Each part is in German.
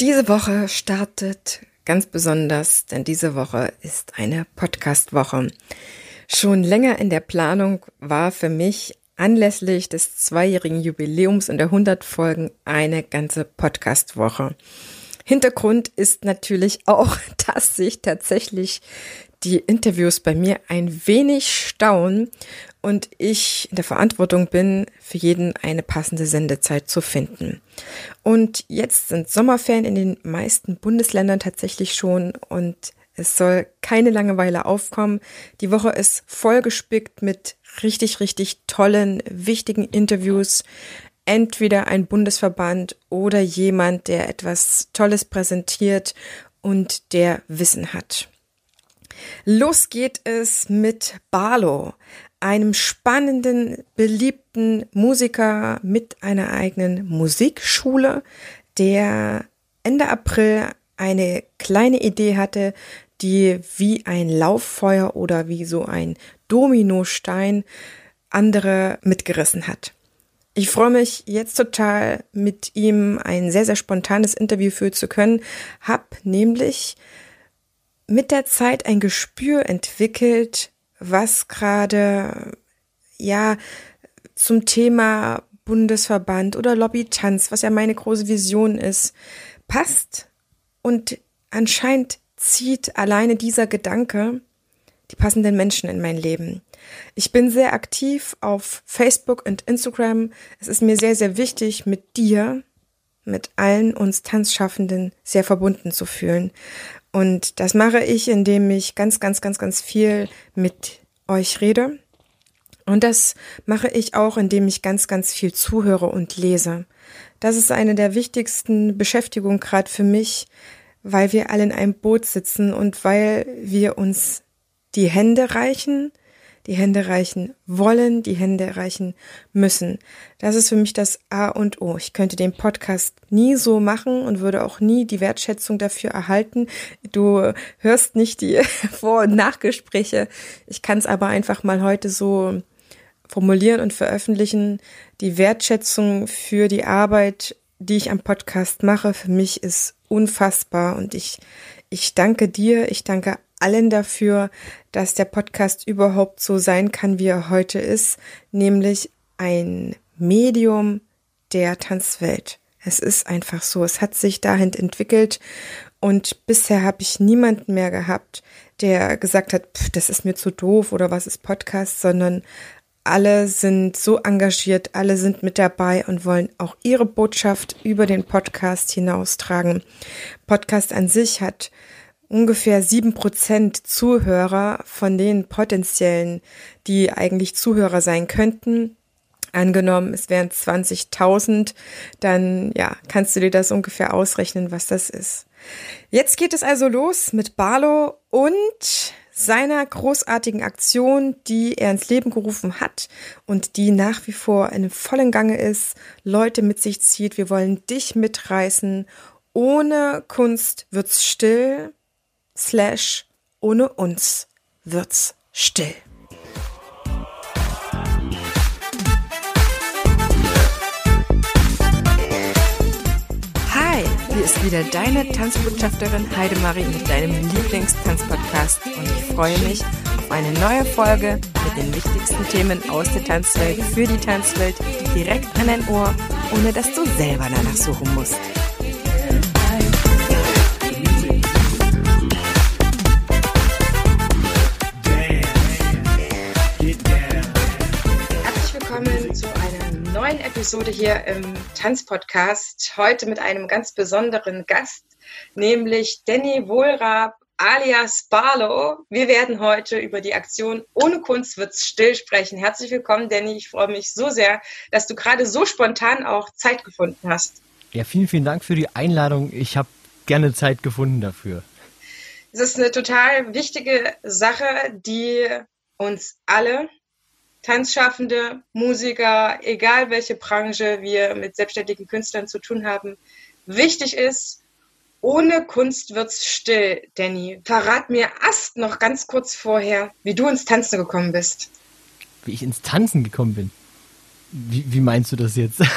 Diese Woche startet ganz besonders, denn diese Woche ist eine Podcast-Woche. Schon länger in der Planung war für mich anlässlich des zweijährigen Jubiläums und der 100 Folgen eine ganze Podcast-Woche. Hintergrund ist natürlich auch, dass sich tatsächlich die Interviews bei mir ein wenig staunen und ich in der Verantwortung bin, für jeden eine passende Sendezeit zu finden. Und jetzt sind Sommerferien in den meisten Bundesländern tatsächlich schon und es soll keine Langeweile aufkommen. Die Woche ist vollgespickt mit richtig, richtig tollen, wichtigen Interviews. Entweder ein Bundesverband oder jemand, der etwas Tolles präsentiert und der Wissen hat. Los geht es mit Barlow, einem spannenden, beliebten Musiker mit einer eigenen Musikschule, der Ende April eine kleine Idee hatte, die wie ein Lauffeuer oder wie so ein Dominostein andere mitgerissen hat. Ich freue mich jetzt total, mit ihm ein sehr, sehr spontanes Interview führen zu können, hab nämlich mit der Zeit ein Gespür entwickelt, was gerade ja zum Thema Bundesverband oder Lobby-Tanz, was ja meine große Vision ist, passt. Und anscheinend zieht alleine dieser Gedanke die passenden Menschen in mein Leben. Ich bin sehr aktiv auf Facebook und Instagram. Es ist mir sehr, sehr wichtig, mit dir, mit allen uns Tanzschaffenden sehr verbunden zu fühlen. Und das mache ich, indem ich ganz, ganz, ganz, ganz viel mit euch rede. Und das mache ich auch, indem ich ganz, ganz viel zuhöre und lese. Das ist eine der wichtigsten Beschäftigungen gerade für mich, weil wir alle in einem Boot sitzen und weil wir uns die Hände reichen, die Hände reichen wollen, die Hände reichen müssen. Das ist für mich das A und O. Ich könnte den Podcast nie so machen und würde auch nie die Wertschätzung dafür erhalten. Du hörst nicht die Vor- und Nachgespräche. Ich kann es aber einfach mal heute so formulieren und veröffentlichen. Die Wertschätzung für die Arbeit, die ich am Podcast mache, für mich ist unfassbar und ich, ich danke dir, ich danke allen dafür, dass der Podcast überhaupt so sein kann, wie er heute ist, nämlich ein Medium der Tanzwelt. Es ist einfach so, es hat sich dahin entwickelt und bisher habe ich niemanden mehr gehabt, der gesagt hat, pff, das ist mir zu doof oder was ist Podcast, sondern alle sind so engagiert, alle sind mit dabei und wollen auch ihre Botschaft über den Podcast hinaustragen. Podcast an sich hat ungefähr sieben Prozent Zuhörer von den potenziellen, die eigentlich Zuhörer sein könnten. Angenommen, es wären 20.000, dann ja, kannst du dir das ungefähr ausrechnen, was das ist. Jetzt geht es also los mit Barlow und seiner großartigen Aktion, die er ins Leben gerufen hat und die nach wie vor in vollen Gange ist, Leute mit sich zieht. Wir wollen dich mitreißen. Ohne Kunst wird's still slash ohne uns wird's still. Hi, hier ist wieder deine Tanzbotschafterin Heidemarie mit deinem Lieblingstanzpodcast und ich freue mich auf eine neue Folge mit den wichtigsten Themen aus der Tanzwelt für die Tanzwelt direkt an dein Ohr, ohne dass du selber danach suchen musst. Episode hier im Tanzpodcast. Heute mit einem ganz besonderen Gast, nämlich Danny Wohlrab alias Barlow. Wir werden heute über die Aktion Ohne Kunst wird's still sprechen. Herzlich willkommen, Danny. Ich freue mich so sehr, dass du gerade so spontan auch Zeit gefunden hast. Ja, vielen, vielen Dank für die Einladung. Ich habe gerne Zeit gefunden dafür. Es ist eine total wichtige Sache, die uns alle Tanzschaffende, Musiker, egal welche Branche wir mit selbstständigen Künstlern zu tun haben, wichtig ist, ohne Kunst wird's still, Danny. Verrat mir erst noch ganz kurz vorher, wie du ins Tanzen gekommen bist. Wie ich ins Tanzen gekommen bin? Wie, wie meinst du das jetzt?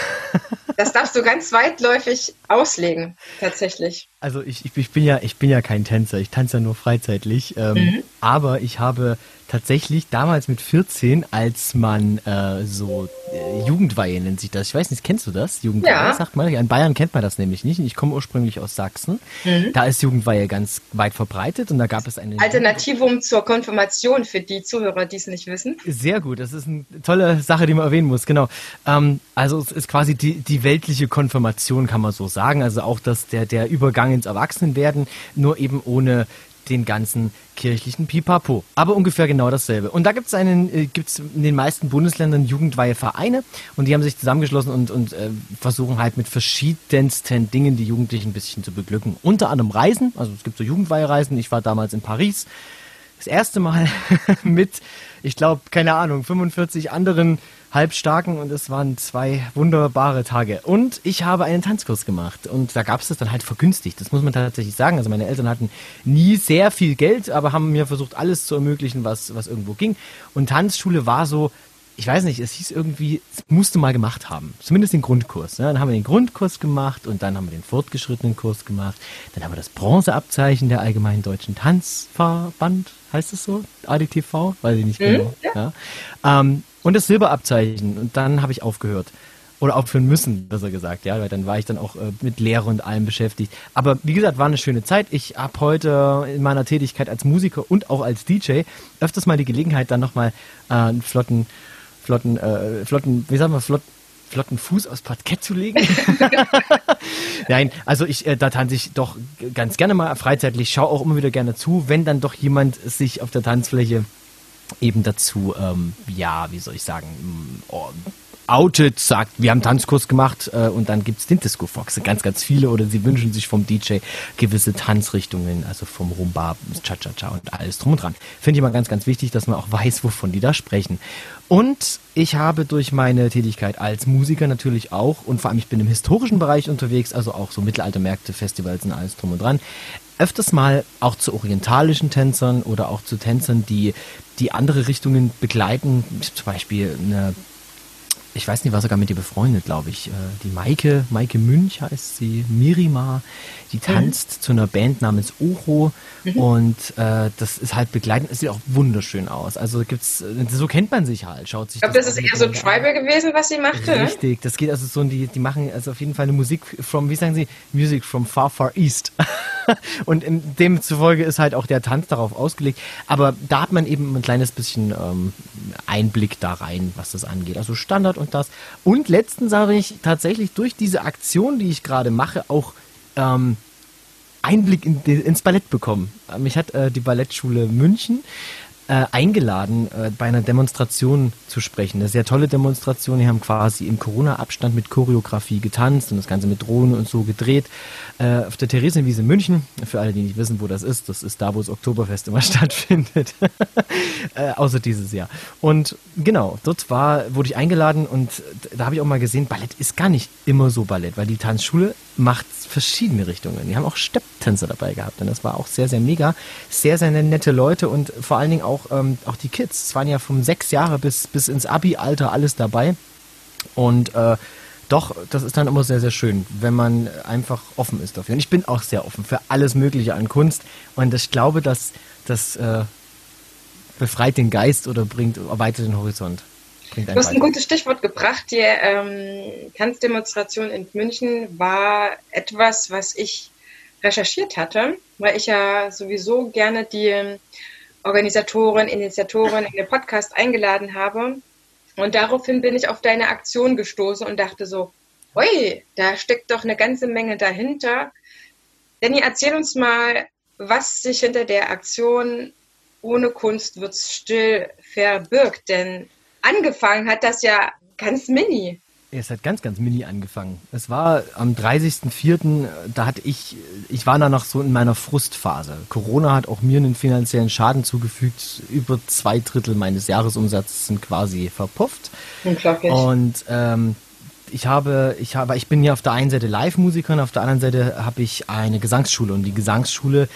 Das darfst du ganz weitläufig auslegen, tatsächlich. Also ich, ich, bin ja ich bin ja kein Tänzer, ich tanze ja nur freizeitlich. Ähm, mhm. Aber ich habe tatsächlich damals mit 14, als man äh, so äh, Jugendweihe nennt sich das. Ich weiß nicht, kennst du das? Jugendweihe, ja. sagt man. In Bayern kennt man das nämlich nicht. Ich komme ursprünglich aus Sachsen. Mhm. Da ist Jugendweihe ganz weit verbreitet und da gab es eine Alternativum zur Konfirmation für die Zuhörer, die es nicht wissen. Sehr gut, das ist eine tolle Sache, die man erwähnen muss. Genau. Ähm, also es ist quasi die, die weltliche Konfirmation, kann man so sagen. Also auch das der der Übergang ins Erwachsenenwerden, nur eben ohne den ganzen kirchlichen Pipapo. Aber ungefähr genau dasselbe. Und da gibt es äh, in den meisten Bundesländern jugendweihe Vereine und die haben sich zusammengeschlossen und, und äh, versuchen halt mit verschiedensten Dingen die Jugendlichen ein bisschen zu beglücken. Unter anderem Reisen, also es gibt so Jugendweihereisen. Ich war damals in Paris. Das erste Mal mit, ich glaube, keine Ahnung, 45 anderen halbstarken und es waren zwei wunderbare Tage. Und ich habe einen Tanzkurs gemacht und da gab es das dann halt vergünstigt. Das muss man tatsächlich sagen. Also meine Eltern hatten nie sehr viel Geld, aber haben mir versucht, alles zu ermöglichen, was, was irgendwo ging. Und Tanzschule war so, ich weiß nicht, es hieß irgendwie, es musste mal gemacht haben. Zumindest den Grundkurs. Ne? Dann haben wir den Grundkurs gemacht und dann haben wir den fortgeschrittenen Kurs gemacht. Dann haben wir das Bronzeabzeichen der Allgemeinen Deutschen Tanzverband, heißt es so? ADTV? Weiß ich nicht mhm, genau. Ja. ja. Ähm, und das Silberabzeichen. Und dann habe ich aufgehört. Oder aufhören müssen, besser gesagt, ja, weil dann war ich dann auch äh, mit Lehre und allem beschäftigt. Aber wie gesagt, war eine schöne Zeit. Ich habe heute in meiner Tätigkeit als Musiker und auch als DJ öfters mal die Gelegenheit, dann nochmal äh, einen flotten, flotten, äh, flotten, wie sagen wir, flott, flotten Fuß aus Parkett zu legen. Nein, also ich, äh, da tanze ich doch ganz gerne mal freizeitlich, schaue auch immer wieder gerne zu, wenn dann doch jemand sich auf der Tanzfläche eben dazu, ähm, ja, wie soll ich sagen, mm, oh, outet, sagt, wir haben Tanzkurs gemacht äh, und dann gibt es den Disco Fox, ganz, ganz viele oder sie wünschen sich vom DJ gewisse Tanzrichtungen, also vom Rumba, Cha-Cha-Cha und alles drum und dran. Finde ich immer ganz, ganz wichtig, dass man auch weiß, wovon die da sprechen. Und ich habe durch meine Tätigkeit als Musiker natürlich auch und vor allem ich bin im historischen Bereich unterwegs, also auch so Mittelaltermärkte, Festivals und alles drum und dran, öfters mal auch zu orientalischen Tänzern oder auch zu Tänzern, die, die andere Richtungen begleiten. Zum Beispiel eine ich weiß nicht, war sogar mit ihr befreundet, glaube ich. Äh, die Maike, Maike Münch heißt sie, Mirima, die mhm. tanzt mhm. zu einer Band namens Ocho mhm. und äh, das ist halt begleitend, es sieht auch wunderschön aus. Also gibt's, so kennt man sich halt, schaut sich Ich glaube, das, das ist eher so Tribal gewesen, was sie machte. Ne? Richtig, das geht also so, die, die machen also auf jeden Fall eine Musik from, wie sagen sie, Music from far, far east. und demzufolge ist halt auch der Tanz darauf ausgelegt. Aber da hat man eben ein kleines bisschen ähm, Einblick da rein, was das angeht. Also Standard und das. Und letztens habe ich tatsächlich durch diese Aktion, die ich gerade mache, auch ähm, Einblick in, ins Ballett bekommen. Mich hat äh, die Ballettschule München äh, eingeladen, äh, bei einer Demonstration zu sprechen. Eine sehr tolle Demonstration. Die haben quasi im Corona-Abstand mit Choreografie getanzt und das Ganze mit Drohnen und so gedreht. Äh, auf der Theresienwiese München, für alle, die nicht wissen, wo das ist, das ist da, wo das Oktoberfest immer stattfindet. äh, außer dieses Jahr. Und genau, dort war, wurde ich eingeladen und da habe ich auch mal gesehen, Ballett ist gar nicht immer so Ballett, weil die Tanzschule macht verschiedene Richtungen. Die haben auch Stepptänzer dabei gehabt und das war auch sehr, sehr mega. Sehr, sehr nette Leute und vor allen Dingen auch, ähm, auch die Kids. Es waren ja von sechs Jahre bis, bis ins Abi-Alter alles dabei. Und äh, doch, das ist dann immer sehr, sehr schön, wenn man einfach offen ist dafür. Und ich bin auch sehr offen für alles Mögliche an Kunst. Und ich glaube, dass das äh, befreit den Geist oder bringt, erweitert den Horizont. Du hast ein gutes Stichwort gebracht. Die ähm, Tanzdemonstration in München war etwas, was ich recherchiert hatte, weil ich ja sowieso gerne die Organisatorin, Initiatorin in den Podcast eingeladen habe. Und daraufhin bin ich auf deine Aktion gestoßen und dachte so, ui, da steckt doch eine ganze Menge dahinter. Danny, erzähl uns mal, was sich hinter der Aktion ohne Kunst wird's still verbirgt. Denn angefangen hat das ja ganz mini. Es hat ganz, ganz mini angefangen. Es war am 30.04., da hatte ich, ich war da noch so in meiner Frustphase. Corona hat auch mir einen finanziellen Schaden zugefügt. Über zwei Drittel meines Jahresumsatzes sind quasi verpufft. Unglaublich. Und ähm, ich habe, ich habe, ich bin ja auf der einen Seite Live-Musiker und auf der anderen Seite habe ich eine Gesangsschule und die Gesangsschule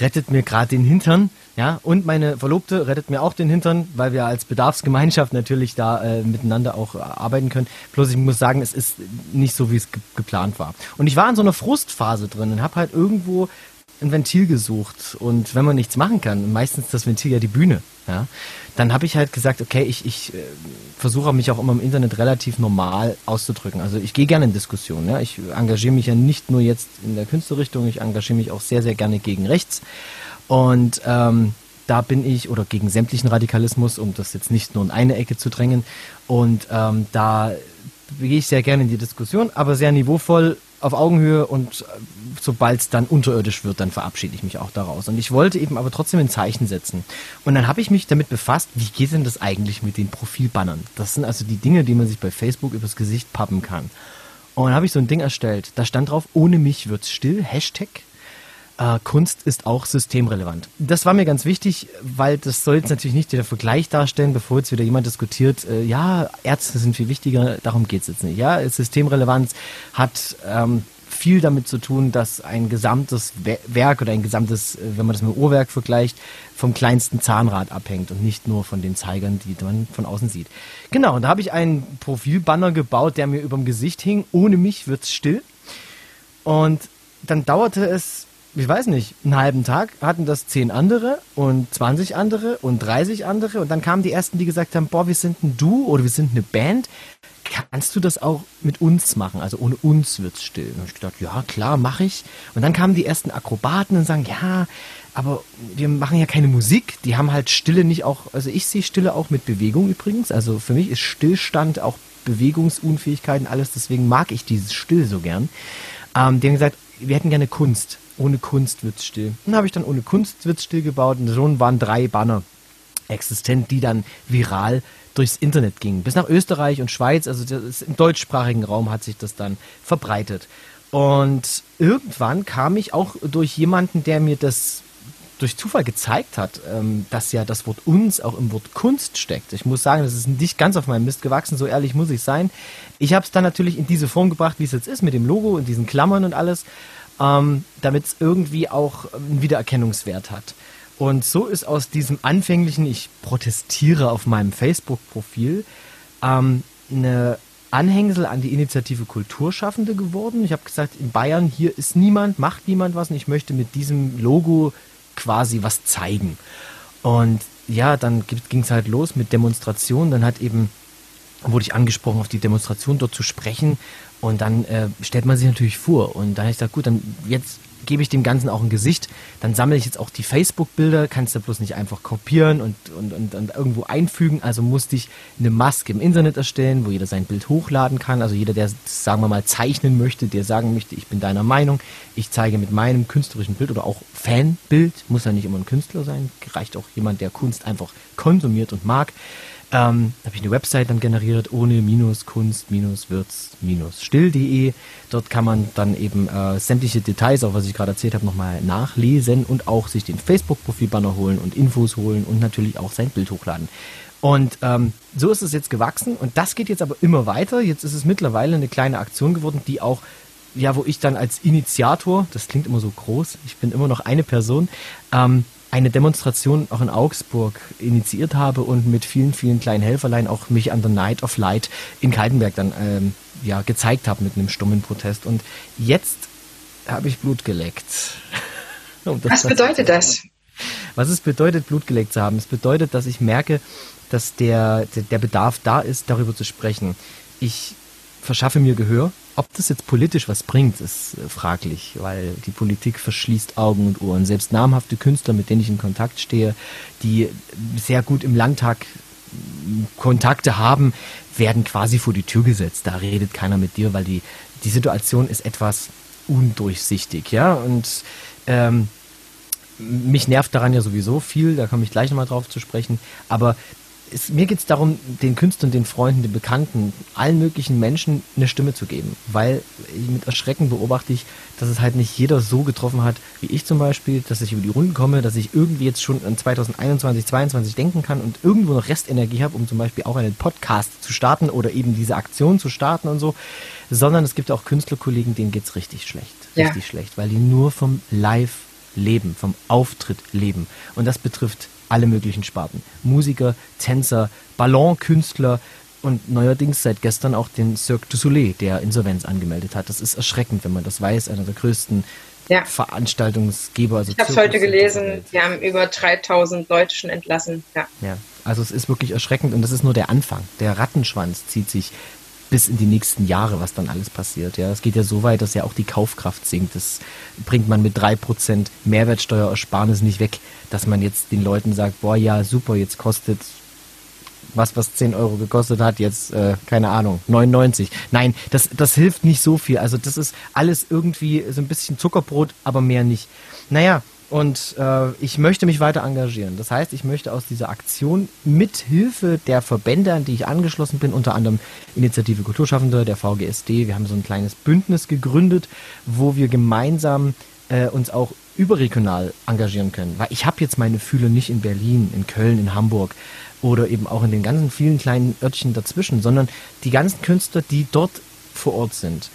rettet mir gerade den Hintern, ja, und meine Verlobte rettet mir auch den Hintern, weil wir als Bedarfsgemeinschaft natürlich da äh, miteinander auch äh, arbeiten können. Bloß ich muss sagen, es ist nicht so, wie es ge geplant war. Und ich war in so einer Frustphase drin und habe halt irgendwo ein Ventil gesucht und wenn man nichts machen kann, meistens das Ventil ja die Bühne, ja, dann habe ich halt gesagt, okay, ich, ich äh, versuche mich auch immer im Internet relativ normal auszudrücken. Also ich gehe gerne in Diskussionen, ja, ich engagiere mich ja nicht nur jetzt in der Künstlerrichtung, ich engagiere mich auch sehr, sehr gerne gegen rechts und ähm, da bin ich, oder gegen sämtlichen Radikalismus, um das jetzt nicht nur in eine Ecke zu drängen und ähm, da gehe ich sehr gerne in die Diskussion, aber sehr niveauvoll auf Augenhöhe und äh, sobald es dann unterirdisch wird, dann verabschiede ich mich auch daraus. Und ich wollte eben aber trotzdem ein Zeichen setzen. Und dann habe ich mich damit befasst, wie geht denn das eigentlich mit den Profilbannern? Das sind also die Dinge, die man sich bei Facebook übers Gesicht pappen kann. Und dann habe ich so ein Ding erstellt. Da stand drauf, ohne mich wird's still, Hashtag. Äh, Kunst ist auch systemrelevant. Das war mir ganz wichtig, weil das soll jetzt natürlich nicht der Vergleich darstellen, bevor jetzt wieder jemand diskutiert, äh, ja, Ärzte sind viel wichtiger, darum geht's jetzt nicht. Ja, Systemrelevanz hat ähm, viel damit zu tun, dass ein gesamtes Werk oder ein gesamtes, äh, wenn man das mit dem Uhrwerk vergleicht, vom kleinsten Zahnrad abhängt und nicht nur von den Zeigern, die man von außen sieht. Genau, und da habe ich einen Profilbanner gebaut, der mir überm Gesicht hing. Ohne mich wird's still. Und dann dauerte es ich weiß nicht, einen halben Tag hatten das zehn andere und 20 andere und 30 andere und dann kamen die ersten, die gesagt haben, boah, wir sind ein Du oder wir sind eine Band. Kannst du das auch mit uns machen? Also ohne uns wird's still. Und ich gedacht, ja, klar, mache ich. Und dann kamen die ersten Akrobaten und sagen, ja, aber wir machen ja keine Musik. Die haben halt Stille nicht auch, also ich sehe Stille auch mit Bewegung übrigens. Also für mich ist Stillstand auch Bewegungsunfähigkeiten alles. Deswegen mag ich dieses Still so gern. Ähm, die haben gesagt, wir hätten gerne Kunst ohne Kunst wird's still. Dann habe ich dann ohne Kunst wird's still gebaut und schon waren drei Banner existent, die dann viral durchs Internet gingen. Bis nach Österreich und Schweiz, also im deutschsprachigen Raum hat sich das dann verbreitet. Und irgendwann kam ich auch durch jemanden, der mir das durch Zufall gezeigt hat, ähm, dass ja das Wort uns auch im Wort Kunst steckt. Ich muss sagen, das ist nicht ganz auf meinem Mist gewachsen, so ehrlich muss ich sein. Ich habe es dann natürlich in diese Form gebracht, wie es jetzt ist, mit dem Logo und diesen Klammern und alles ähm, damit es irgendwie auch einen Wiedererkennungswert hat. Und so ist aus diesem anfänglichen, ich protestiere auf meinem Facebook-Profil, ähm, eine Anhängsel an die Initiative Kulturschaffende geworden. Ich habe gesagt, in Bayern hier ist niemand, macht niemand was und ich möchte mit diesem Logo quasi was zeigen. Und ja, dann ging es halt los mit Demonstrationen. Dann hat eben, wurde ich angesprochen, auf die Demonstration dort zu sprechen. Und dann äh, stellt man sich natürlich vor. Und dann habe ich gesagt, gut, dann jetzt gebe ich dem Ganzen auch ein Gesicht. Dann sammle ich jetzt auch die Facebook-Bilder, kannst du bloß nicht einfach kopieren und, und, und, und, irgendwo einfügen. Also musste ich eine Maske im Internet erstellen, wo jeder sein Bild hochladen kann. Also jeder, der, sagen wir mal, zeichnen möchte, der sagen möchte, ich bin deiner Meinung, ich zeige mit meinem künstlerischen Bild oder auch Fanbild, muss ja nicht immer ein Künstler sein, reicht auch jemand, der Kunst einfach konsumiert und mag. Ähm, habe ich eine Website dann generiert, ohne minus Kunst minus Wirts minus still.de. Dort kann man dann eben äh, sämtliche Details, auch was ich gerade erzählt habe, nochmal nachlesen und auch sich den Facebook-Profilbanner holen und Infos holen und natürlich auch sein Bild hochladen. Und ähm, so ist es jetzt gewachsen und das geht jetzt aber immer weiter. Jetzt ist es mittlerweile eine kleine Aktion geworden, die auch ja, wo ich dann als Initiator, das klingt immer so groß, ich bin immer noch eine Person, ähm, eine Demonstration auch in Augsburg initiiert habe und mit vielen, vielen kleinen Helferlein auch mich an der Night of Light in Kaltenberg dann ähm, ja, gezeigt habe mit einem stummen Protest. Und jetzt habe ich Blut geleckt. was bedeutet das? Was es bedeutet, Blut geleckt zu haben? Es bedeutet, dass ich merke, dass der, der Bedarf da ist, darüber zu sprechen. Ich verschaffe mir Gehör ob das jetzt politisch was bringt, ist äh, fraglich, weil die Politik verschließt Augen und Ohren. Selbst namhafte Künstler, mit denen ich in Kontakt stehe, die sehr gut im Landtag Kontakte haben, werden quasi vor die Tür gesetzt. Da redet keiner mit dir, weil die, die Situation ist etwas undurchsichtig, ja. Und ähm, mich nervt daran ja sowieso viel, da komme ich gleich nochmal drauf zu sprechen. Aber es, mir geht es darum, den Künstlern, den Freunden, den Bekannten, allen möglichen Menschen eine Stimme zu geben. Weil mit Erschrecken beobachte ich, dass es halt nicht jeder so getroffen hat, wie ich zum Beispiel, dass ich über die Runden komme, dass ich irgendwie jetzt schon an 2021, 2022 denken kann und irgendwo noch Restenergie habe, um zum Beispiel auch einen Podcast zu starten oder eben diese Aktion zu starten und so. Sondern es gibt auch Künstlerkollegen, denen geht's richtig schlecht. Richtig ja. schlecht, weil die nur vom Live leben, vom Auftritt leben. Und das betrifft alle möglichen Sparten. Musiker, Tänzer, Ballonkünstler und neuerdings seit gestern auch den Cirque du Soleil, der Insolvenz angemeldet hat. Das ist erschreckend, wenn man das weiß. Einer der größten ja. Veranstaltungsgeber. Also ich habe es heute gelesen, die haben über 3000 Leute schon entlassen. Ja. ja, also es ist wirklich erschreckend und das ist nur der Anfang. Der Rattenschwanz zieht sich bis in die nächsten Jahre, was dann alles passiert. Ja, es geht ja so weit, dass ja auch die Kaufkraft sinkt. Das bringt man mit drei Prozent Mehrwertsteuerersparnis nicht weg, dass man jetzt den Leuten sagt, boah, ja, super, jetzt kostet was, was 10 Euro gekostet hat, jetzt, äh, keine Ahnung, 99. Nein, das, das hilft nicht so viel. Also das ist alles irgendwie so ein bisschen Zuckerbrot, aber mehr nicht. Naja, und äh, ich möchte mich weiter engagieren. Das heißt, ich möchte aus dieser Aktion mit Hilfe der Verbände, an die ich angeschlossen bin, unter anderem Initiative Kulturschaffende, der VGSD, wir haben so ein kleines Bündnis gegründet, wo wir gemeinsam äh, uns auch überregional engagieren können. Weil ich habe jetzt meine Fühle nicht in Berlin, in Köln, in Hamburg oder eben auch in den ganzen vielen kleinen Örtchen dazwischen, sondern die ganzen Künstler, die dort vor Ort sind,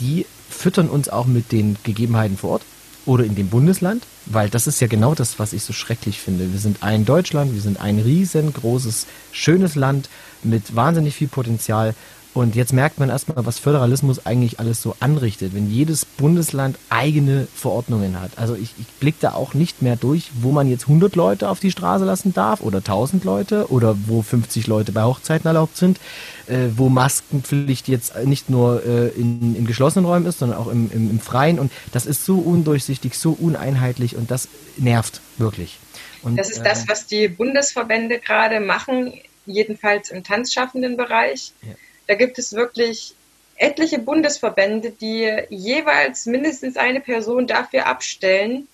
die füttern uns auch mit den Gegebenheiten vor Ort oder in dem Bundesland, weil das ist ja genau das, was ich so schrecklich finde. Wir sind ein Deutschland, wir sind ein riesengroßes, schönes Land mit wahnsinnig viel Potenzial und jetzt merkt man erstmal, was Föderalismus eigentlich alles so anrichtet, wenn jedes Bundesland eigene Verordnungen hat. Also ich, ich blicke da auch nicht mehr durch, wo man jetzt 100 Leute auf die Straße lassen darf oder 1000 Leute oder wo 50 Leute bei Hochzeiten erlaubt sind, äh, wo Maskenpflicht jetzt nicht nur äh, in, in geschlossenen Räumen ist, sondern auch im, im, im Freien. Und das ist so undurchsichtig, so uneinheitlich und das nervt wirklich. Und, das ist äh, das, was die Bundesverbände gerade machen, jedenfalls im tanzschaffenden Bereich. Ja da gibt es wirklich etliche Bundesverbände, die jeweils mindestens eine Person dafür abstellen,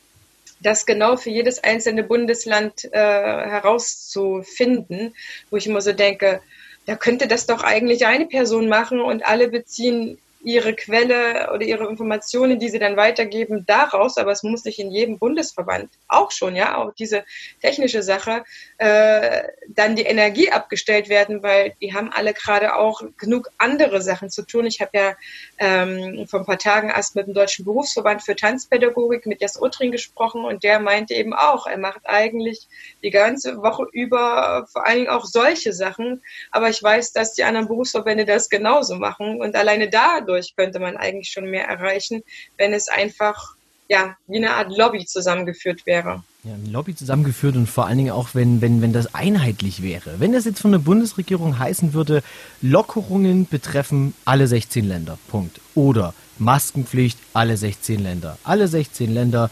das genau für jedes einzelne Bundesland äh, herauszufinden, wo ich immer so denke, da könnte das doch eigentlich eine Person machen und alle beziehen ihre Quelle oder ihre Informationen, die sie dann weitergeben, daraus, aber es muss nicht in jedem Bundesverband auch schon, ja, auch diese technische Sache, äh, dann die Energie abgestellt werden, weil die haben alle gerade auch genug andere Sachen zu tun. Ich habe ja ähm, vor ein paar Tagen erst mit dem Deutschen Berufsverband für Tanzpädagogik mit Jas Utring gesprochen und der meinte eben auch, er macht eigentlich die ganze Woche über vor allen Dingen auch solche Sachen, aber ich weiß, dass die anderen Berufsverbände das genauso machen und alleine dadurch dadurch könnte man eigentlich schon mehr erreichen, wenn es einfach ja, wie eine Art Lobby zusammengeführt wäre. Ja, ein Lobby zusammengeführt und vor allen Dingen auch, wenn, wenn, wenn das einheitlich wäre. Wenn das jetzt von der Bundesregierung heißen würde, Lockerungen betreffen alle 16 Länder. Punkt. Oder Maskenpflicht alle 16 Länder. Alle 16 Länder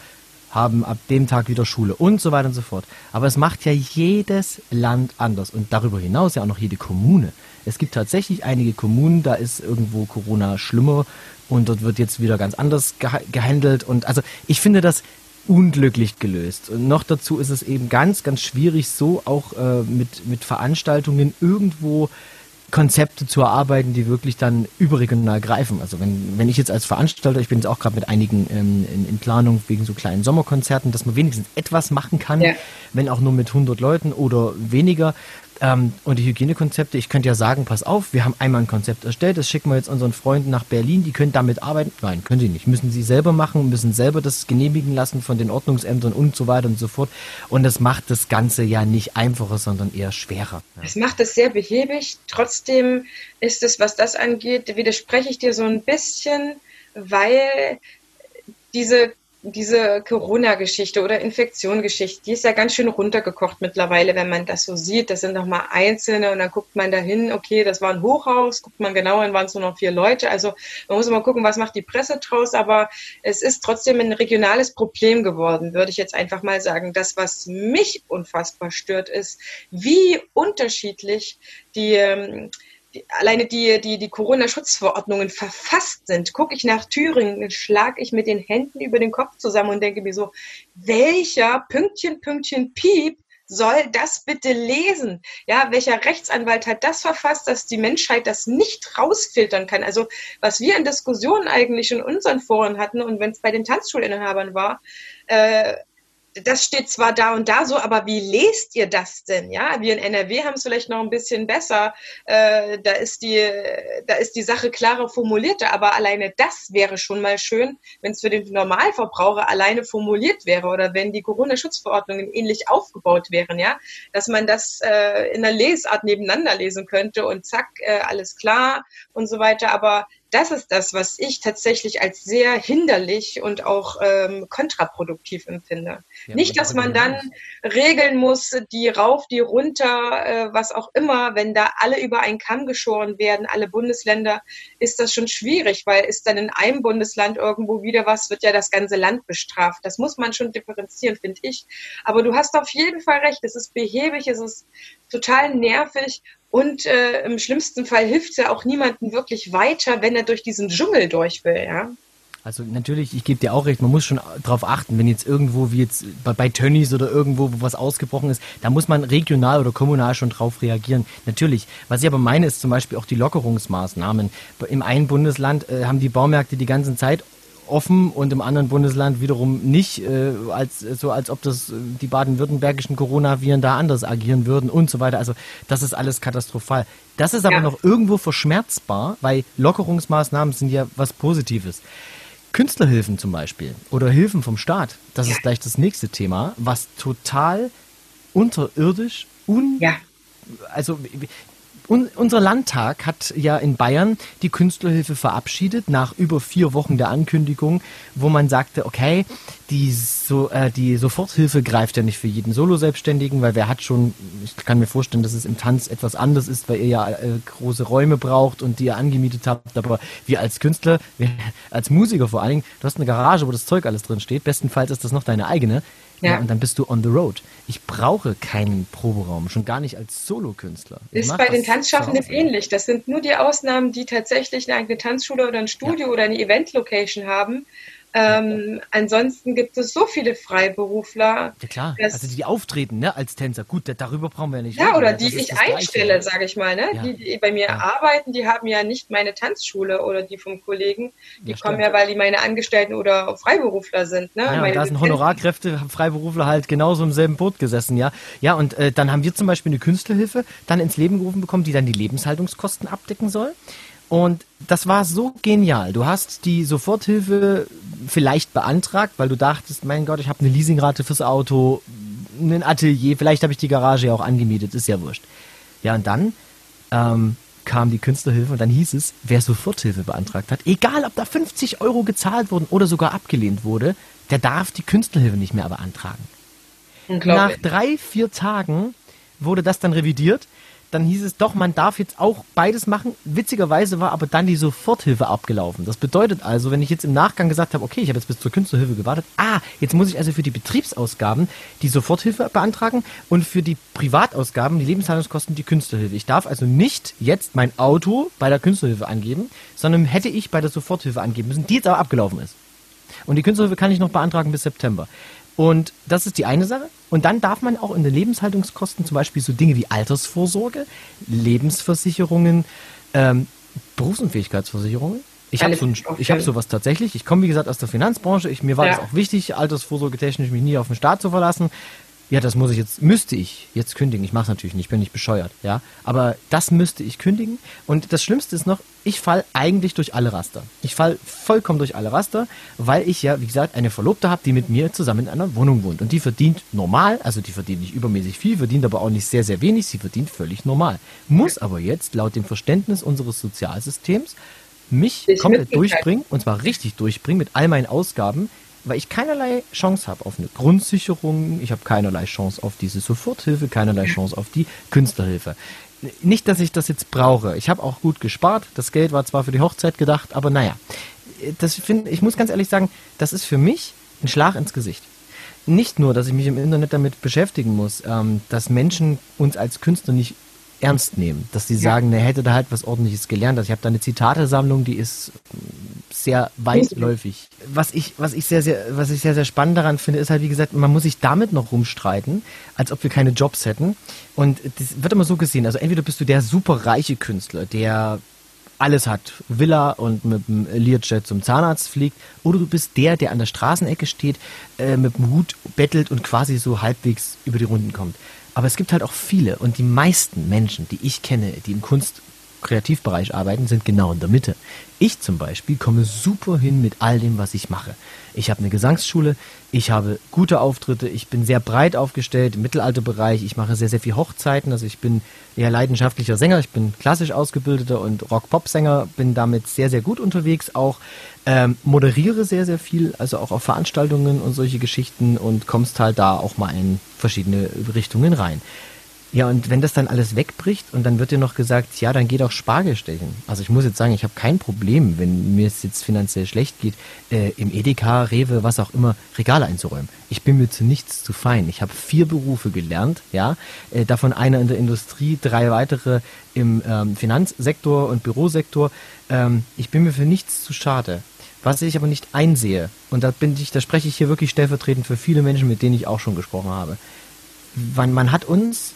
haben ab dem Tag wieder Schule und so weiter und so fort. Aber es macht ja jedes Land anders und darüber hinaus ja auch noch jede Kommune. Es gibt tatsächlich einige Kommunen, da ist irgendwo Corona schlimmer und dort wird jetzt wieder ganz anders gehandelt. Und also ich finde das unglücklich gelöst. Und noch dazu ist es eben ganz, ganz schwierig, so auch äh, mit, mit Veranstaltungen irgendwo Konzepte zu erarbeiten, die wirklich dann überregional greifen. Also wenn, wenn ich jetzt als Veranstalter, ich bin jetzt auch gerade mit einigen ähm, in, in, Planung wegen so kleinen Sommerkonzerten, dass man wenigstens etwas machen kann, ja. wenn auch nur mit 100 Leuten oder weniger, ähm, und die Hygienekonzepte, ich könnte ja sagen, pass auf, wir haben einmal ein Konzept erstellt, das schicken wir jetzt unseren Freunden nach Berlin, die können damit arbeiten. Nein, können sie nicht. Müssen sie selber machen, müssen selber das genehmigen lassen von den Ordnungsämtern und so weiter und so fort. Und das macht das Ganze ja nicht einfacher, sondern eher schwerer. Es ja. macht es sehr behäbig. Trotzdem ist es, was das angeht, widerspreche ich dir so ein bisschen, weil diese diese Corona-Geschichte oder Infektion-Geschichte, die ist ja ganz schön runtergekocht mittlerweile, wenn man das so sieht. Das sind noch mal einzelne und dann guckt man dahin, okay, das war ein Hochhaus, guckt man genau, dann waren es nur noch vier Leute. Also man muss mal gucken, was macht die Presse draus, aber es ist trotzdem ein regionales Problem geworden, würde ich jetzt einfach mal sagen. Das, was mich unfassbar stört, ist, wie unterschiedlich die ähm, alleine die, die, die Corona-Schutzverordnungen verfasst sind, gucke ich nach Thüringen, schlage ich mit den Händen über den Kopf zusammen und denke mir so, welcher Pünktchen, Pünktchen, Piep soll das bitte lesen? Ja, welcher Rechtsanwalt hat das verfasst, dass die Menschheit das nicht rausfiltern kann? Also, was wir in Diskussionen eigentlich in unseren Foren hatten und wenn es bei den Tanzschulinhabern war, äh, das steht zwar da und da so, aber wie lest ihr das denn? Ja, wir in NRW haben es vielleicht noch ein bisschen besser. Äh, da ist die, da ist die Sache klarer formulierter, aber alleine das wäre schon mal schön, wenn es für den Normalverbraucher alleine formuliert wäre oder wenn die Corona-Schutzverordnungen ähnlich aufgebaut wären, ja, dass man das äh, in einer Lesart nebeneinander lesen könnte und zack, äh, alles klar und so weiter. Aber das ist das, was ich tatsächlich als sehr hinderlich und auch ähm, kontraproduktiv empfinde. Ja, Nicht, dass man dann regeln muss, die rauf, die runter, äh, was auch immer, wenn da alle über einen Kamm geschoren werden, alle Bundesländer, ist das schon schwierig, weil ist dann in einem Bundesland irgendwo wieder was, wird ja das ganze Land bestraft. Das muss man schon differenzieren, finde ich. Aber du hast auf jeden Fall recht, es ist behäbig, es ist total nervig und äh, im schlimmsten Fall hilft es ja auch niemandem wirklich weiter, wenn er durch diesen Dschungel durch will, ja. Also natürlich, ich gebe dir auch recht, man muss schon darauf achten, wenn jetzt irgendwo wie jetzt bei, bei Tönnies oder irgendwo, wo was ausgebrochen ist, da muss man regional oder kommunal schon drauf reagieren. Natürlich. Was ich aber meine, ist zum Beispiel auch die Lockerungsmaßnahmen. Im einen Bundesland äh, haben die Baumärkte die ganze Zeit offen und im anderen Bundesland wiederum nicht, äh, als, so als ob das äh, die baden-württembergischen Coronaviren da anders agieren würden und so weiter. Also das ist alles katastrophal. Das ist aber ja. noch irgendwo verschmerzbar, weil Lockerungsmaßnahmen sind ja was Positives. Künstlerhilfen zum Beispiel oder Hilfen vom Staat, das ja. ist gleich das nächste Thema, was total unterirdisch, un ja. also un unser Landtag hat ja in Bayern die Künstlerhilfe verabschiedet nach über vier Wochen der Ankündigung, wo man sagte, okay, die, so, äh, die Soforthilfe greift ja nicht für jeden Solo-Selbstständigen, weil wer hat schon, ich kann mir vorstellen, dass es im Tanz etwas anders ist, weil ihr ja äh, große Räume braucht und die ihr angemietet habt, aber wir als Künstler, wir, als Musiker vor allen Dingen, du hast eine Garage, wo das Zeug alles drin steht, bestenfalls ist das noch deine eigene, ja. ja. und dann bist du on the road. Ich brauche keinen Proberaum, schon gar nicht als Solokünstler. Ist bei den Tanzschaffenden ähnlich. Das sind nur die Ausnahmen, die tatsächlich eine eigene Tanzschule oder ein Studio ja. oder eine Event-Location haben. Ähm, ansonsten gibt es so viele Freiberufler. Ja klar, also die auftreten ne, als Tänzer. Gut, darüber brauchen wir ja nicht. Ja, reden, oder die ich einstelle, sage ich mal. Ne? Ja. Die, die bei mir ja. arbeiten, die haben ja nicht meine Tanzschule oder die vom Kollegen. Die kommen ja, weil die meine Angestellten oder Freiberufler sind. Ne? Ja, da sind Honorarkräfte, Freiberufler halt genauso im selben Boot gesessen, ja. Ja, und äh, dann haben wir zum Beispiel eine Künstlerhilfe dann ins Leben gerufen bekommen, die dann die Lebenshaltungskosten abdecken soll. Und das war so genial. Du hast die Soforthilfe vielleicht beantragt, weil du dachtest, mein Gott, ich habe eine Leasingrate fürs Auto, ein Atelier, vielleicht habe ich die Garage ja auch angemietet, ist ja wurscht. Ja, und dann ähm, kam die Künstlerhilfe und dann hieß es, wer Soforthilfe beantragt hat, egal ob da 50 Euro gezahlt wurden oder sogar abgelehnt wurde, der darf die Künstlerhilfe nicht mehr beantragen. Nach drei, vier Tagen wurde das dann revidiert dann hieß es doch, man darf jetzt auch beides machen. Witzigerweise war aber dann die Soforthilfe abgelaufen. Das bedeutet also, wenn ich jetzt im Nachgang gesagt habe, okay, ich habe jetzt bis zur Künstlerhilfe gewartet, ah, jetzt muss ich also für die Betriebsausgaben die Soforthilfe beantragen und für die Privatausgaben, die Lebenshaltungskosten, die Künstlerhilfe. Ich darf also nicht jetzt mein Auto bei der Künstlerhilfe angeben, sondern hätte ich bei der Soforthilfe angeben müssen, die jetzt aber abgelaufen ist. Und die Künstlerhilfe kann ich noch beantragen bis September. Und das ist die eine Sache. Und dann darf man auch in den Lebenshaltungskosten zum Beispiel so Dinge wie Altersvorsorge, Lebensversicherungen, ähm, Berufsunfähigkeitsversicherungen. Ich habe so hab sowas tatsächlich. Ich komme, wie gesagt, aus der Finanzbranche. Ich, mir war ja. das auch wichtig, altersvorsorgetechnisch mich nie auf den Staat zu verlassen ja, das muss ich jetzt, müsste ich jetzt kündigen. Ich mache es natürlich nicht, bin nicht bescheuert, ja. Aber das müsste ich kündigen. Und das Schlimmste ist noch, ich fall eigentlich durch alle Raster. Ich fall vollkommen durch alle Raster, weil ich ja, wie gesagt, eine Verlobte habe, die mit mir zusammen in einer Wohnung wohnt. Und die verdient normal, also die verdient nicht übermäßig viel, verdient aber auch nicht sehr, sehr wenig. Sie verdient völlig normal. Muss aber jetzt laut dem Verständnis unseres Sozialsystems mich komplett durchbringen, und zwar richtig durchbringen mit all meinen Ausgaben, weil ich keinerlei Chance habe auf eine Grundsicherung, ich habe keinerlei Chance auf diese Soforthilfe, keinerlei Chance auf die Künstlerhilfe. Nicht, dass ich das jetzt brauche. Ich habe auch gut gespart. Das Geld war zwar für die Hochzeit gedacht, aber naja. Das find, ich muss ganz ehrlich sagen, das ist für mich ein Schlag ins Gesicht. Nicht nur, dass ich mich im Internet damit beschäftigen muss, ähm, dass Menschen uns als Künstler nicht ernst nehmen, dass sie sagen, er hätte da halt was ordentliches gelernt. Also ich habe da eine Zitatesammlung, die ist sehr weitläufig. Was ich, was ich sehr, sehr, was ich sehr, sehr spannend daran finde, ist halt, wie gesagt, man muss sich damit noch rumstreiten, als ob wir keine Jobs hätten. Und das wird immer so gesehen. Also entweder bist du der super reiche Künstler, der alles hat, Villa und mit dem Learjet zum Zahnarzt fliegt, oder du bist der, der an der Straßenecke steht, äh, mit dem Hut bettelt und quasi so halbwegs über die Runden kommt. Aber es gibt halt auch viele und die meisten Menschen, die ich kenne, die im Kunst- Kreativbereich arbeiten, sind genau in der Mitte. Ich zum Beispiel komme super hin mit all dem, was ich mache. Ich habe eine Gesangsschule, ich habe gute Auftritte, ich bin sehr breit aufgestellt im Mittelalterbereich, ich mache sehr, sehr viel Hochzeiten, also ich bin eher leidenschaftlicher Sänger, ich bin klassisch ausgebildeter und Rock-Pop-Sänger, bin damit sehr, sehr gut unterwegs, auch ähm, moderiere sehr, sehr viel, also auch auf Veranstaltungen und solche Geschichten und kommst halt da auch mal in verschiedene Richtungen rein. Ja, und wenn das dann alles wegbricht und dann wird dir noch gesagt, ja, dann geh doch Spargel stechen. Also ich muss jetzt sagen, ich habe kein Problem, wenn mir es jetzt finanziell schlecht geht, äh, im Edeka, Rewe, was auch immer, Regale einzuräumen. Ich bin mir zu nichts zu fein. Ich habe vier Berufe gelernt, ja, äh, davon einer in der Industrie, drei weitere im ähm, Finanzsektor und Bürosektor. Ähm, ich bin mir für nichts zu schade. Was ich aber nicht einsehe, und da bin ich, da spreche ich hier wirklich stellvertretend für viele Menschen, mit denen ich auch schon gesprochen habe. Man, man hat uns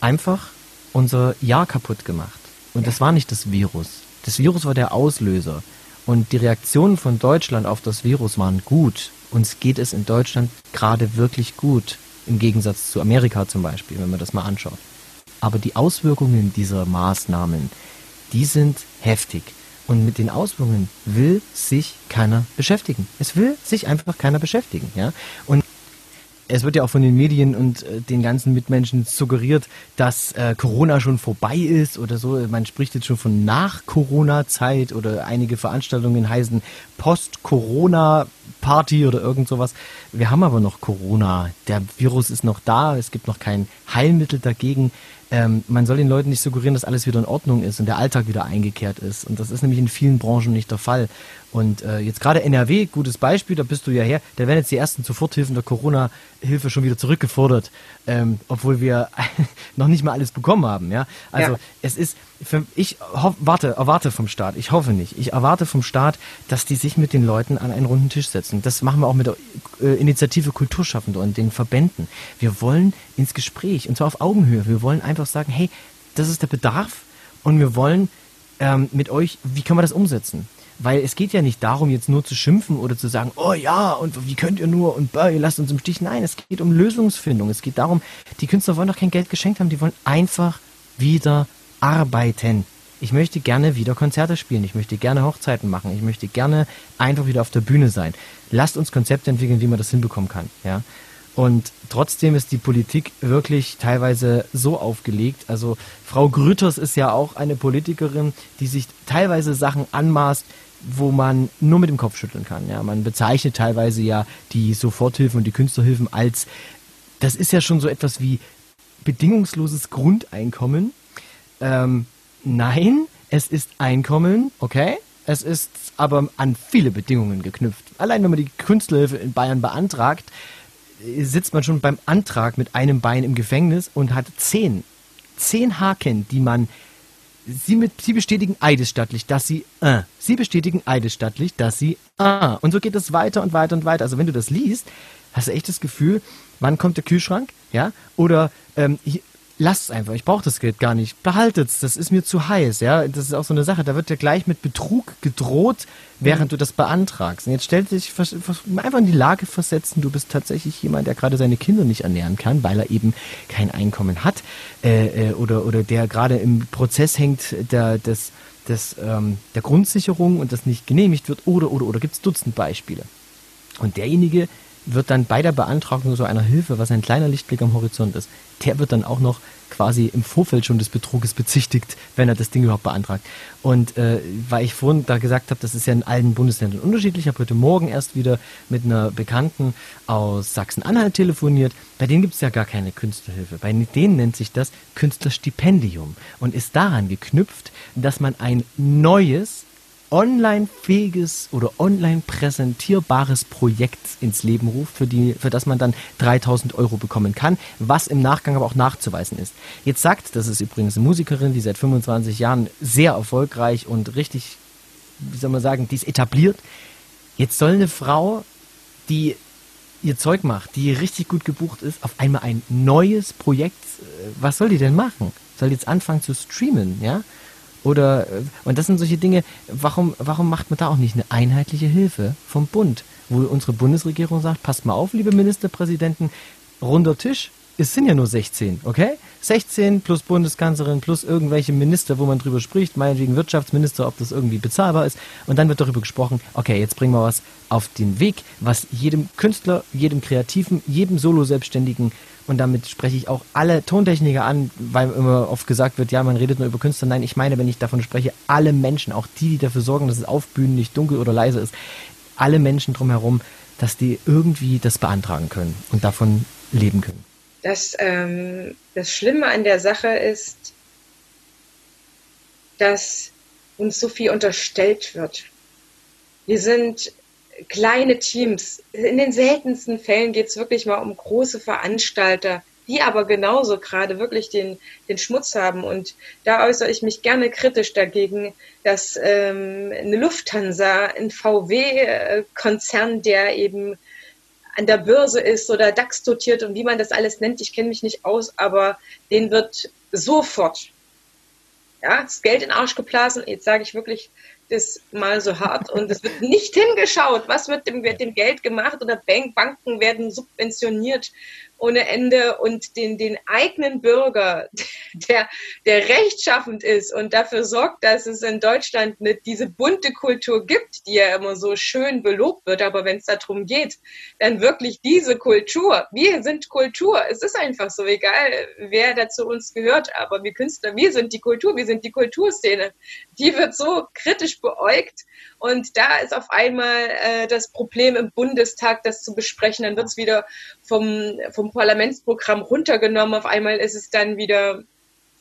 einfach unser Jahr kaputt gemacht. Und das war nicht das Virus. Das Virus war der Auslöser. Und die Reaktionen von Deutschland auf das Virus waren gut. Uns geht es in Deutschland gerade wirklich gut. Im Gegensatz zu Amerika zum Beispiel, wenn man das mal anschaut. Aber die Auswirkungen dieser Maßnahmen, die sind heftig. Und mit den Auswirkungen will sich keiner beschäftigen. Es will sich einfach keiner beschäftigen. Ja? Und es wird ja auch von den Medien und äh, den ganzen Mitmenschen suggeriert, dass äh, Corona schon vorbei ist oder so. Man spricht jetzt schon von Nach-Corona-Zeit oder einige Veranstaltungen heißen Post-Corona-Party oder irgend sowas. Wir haben aber noch Corona. Der Virus ist noch da. Es gibt noch kein Heilmittel dagegen ähm, man soll den Leuten nicht suggerieren, dass alles wieder in Ordnung ist und der Alltag wieder eingekehrt ist. Und das ist nämlich in vielen Branchen nicht der Fall. Und äh, jetzt gerade NRW, gutes Beispiel, da bist du ja her, da werden jetzt die ersten Soforthilfen der Corona-Hilfe schon wieder zurückgefordert, ähm, obwohl wir noch nicht mal alles bekommen haben. Ja, also ja. es ist, für, ich hoff, warte, erwarte vom Staat, ich hoffe nicht, ich erwarte vom Staat, dass die sich mit den Leuten an einen runden Tisch setzen. Das machen wir auch mit der äh, Initiative Kulturschaffende und den Verbänden. Wir wollen ins Gespräch und zwar auf Augenhöhe. Wir wollen einfach sagen, hey, das ist der Bedarf und wir wollen ähm, mit euch, wie können wir das umsetzen? Weil es geht ja nicht darum, jetzt nur zu schimpfen oder zu sagen, oh ja, und wie könnt ihr nur und bah, ihr lasst uns im Stich. Nein, es geht um Lösungsfindung. Es geht darum, die Künstler wollen doch kein Geld geschenkt haben, die wollen einfach wieder arbeiten. Ich möchte gerne wieder Konzerte spielen, ich möchte gerne Hochzeiten machen, ich möchte gerne einfach wieder auf der Bühne sein. Lasst uns Konzepte entwickeln, wie man das hinbekommen kann. Ja? Und trotzdem ist die Politik wirklich teilweise so aufgelegt. Also Frau Grüters ist ja auch eine Politikerin, die sich teilweise Sachen anmaßt, wo man nur mit dem Kopf schütteln kann. Ja, man bezeichnet teilweise ja die Soforthilfen und die Künstlerhilfen als, das ist ja schon so etwas wie bedingungsloses Grundeinkommen. Ähm, nein, es ist Einkommen, okay? Es ist aber an viele Bedingungen geknüpft. Allein wenn man die Künstlerhilfe in Bayern beantragt, sitzt man schon beim Antrag mit einem Bein im Gefängnis und hat zehn, zehn Haken, die man Sie, mit, Sie bestätigen eidesstattlich, dass Sie, äh, Sie bestätigen eidesstattlich, dass Sie, ah. Und so geht es weiter und weiter und weiter. Also wenn du das liest, hast du echt das Gefühl, wann kommt der Kühlschrank, ja? Oder ähm, lasst es einfach, ich brauche das Geld gar nicht, behaltet es, das ist mir zu heiß, ja, das ist auch so eine Sache, da wird ja gleich mit Betrug gedroht, während mhm. du das beantragst. Und jetzt stellt dich einfach in die Lage versetzen, du bist tatsächlich jemand, der gerade seine Kinder nicht ernähren kann, weil er eben kein Einkommen hat äh, äh, oder, oder der gerade im Prozess hängt der, des, des, ähm, der Grundsicherung und das nicht genehmigt wird oder, oder, oder, gibt es Dutzend Beispiele. Und derjenige, wird dann bei der Beantragung so einer Hilfe, was ein kleiner Lichtblick am Horizont ist, der wird dann auch noch quasi im Vorfeld schon des Betruges bezichtigt, wenn er das Ding überhaupt beantragt. Und äh, weil ich vorhin da gesagt habe, das ist ja in allen Bundesländern unterschiedlich, ich habe heute Morgen erst wieder mit einer Bekannten aus Sachsen-Anhalt telefoniert. Bei denen gibt es ja gar keine Künstlerhilfe. Bei denen nennt sich das Künstlerstipendium und ist daran geknüpft, dass man ein neues online-fähiges oder online präsentierbares Projekt ins Leben ruft, für, die, für das man dann 3000 Euro bekommen kann, was im Nachgang aber auch nachzuweisen ist. Jetzt sagt, das ist übrigens eine Musikerin, die seit 25 Jahren sehr erfolgreich und richtig wie soll man sagen, die ist etabliert. Jetzt soll eine Frau, die ihr Zeug macht, die richtig gut gebucht ist, auf einmal ein neues Projekt, äh, was soll die denn machen? Soll jetzt anfangen zu streamen, ja? Oder, äh, und das sind solche Dinge, warum, warum macht man da auch nicht eine einheitliche Hilfe vom Bund, wo unsere Bundesregierung sagt, passt mal auf, liebe Ministerpräsidenten, runder Tisch, es sind ja nur 16, okay? 16 plus Bundeskanzlerin plus irgendwelche Minister, wo man drüber spricht, meinetwegen Wirtschaftsminister, ob das irgendwie bezahlbar ist. Und dann wird darüber gesprochen, okay, jetzt bringen wir was auf den Weg, was jedem Künstler, jedem Kreativen, jedem Solo-Selbstständigen und damit spreche ich auch alle Tontechniker an, weil immer oft gesagt wird, ja, man redet nur über Künstler. Nein, ich meine, wenn ich davon spreche, alle Menschen, auch die, die dafür sorgen, dass es auf Bühnen nicht dunkel oder leise ist, alle Menschen drumherum, dass die irgendwie das beantragen können und davon leben können. Das, ähm, das Schlimme an der Sache ist, dass uns so viel unterstellt wird. Wir sind kleine Teams. In den seltensten Fällen geht es wirklich mal um große Veranstalter, die aber genauso gerade wirklich den, den Schmutz haben. Und da äußere ich mich gerne kritisch dagegen, dass ähm, eine Lufthansa, ein VW-Konzern, der eben an der Börse ist oder DAX dotiert und wie man das alles nennt, ich kenne mich nicht aus, aber den wird sofort ja, das Geld in den Arsch geblasen. Jetzt sage ich wirklich das mal so hart und es wird nicht hingeschaut, was wird dem, dem Geld gemacht oder Bank, Banken werden subventioniert ohne Ende und den, den eigenen Bürger, der, der rechtschaffend ist und dafür sorgt, dass es in Deutschland eine, diese bunte Kultur gibt, die ja immer so schön belobt wird. Aber wenn es darum geht, dann wirklich diese Kultur. Wir sind Kultur. Es ist einfach so, egal wer da zu uns gehört, aber wir Künstler, wir sind die Kultur, wir sind die Kulturszene. Die wird so kritisch beäugt und da ist auf einmal äh, das Problem im Bundestag, das zu besprechen. Dann wird es wieder vom, vom Parlamentsprogramm runtergenommen. Auf einmal ist es dann wieder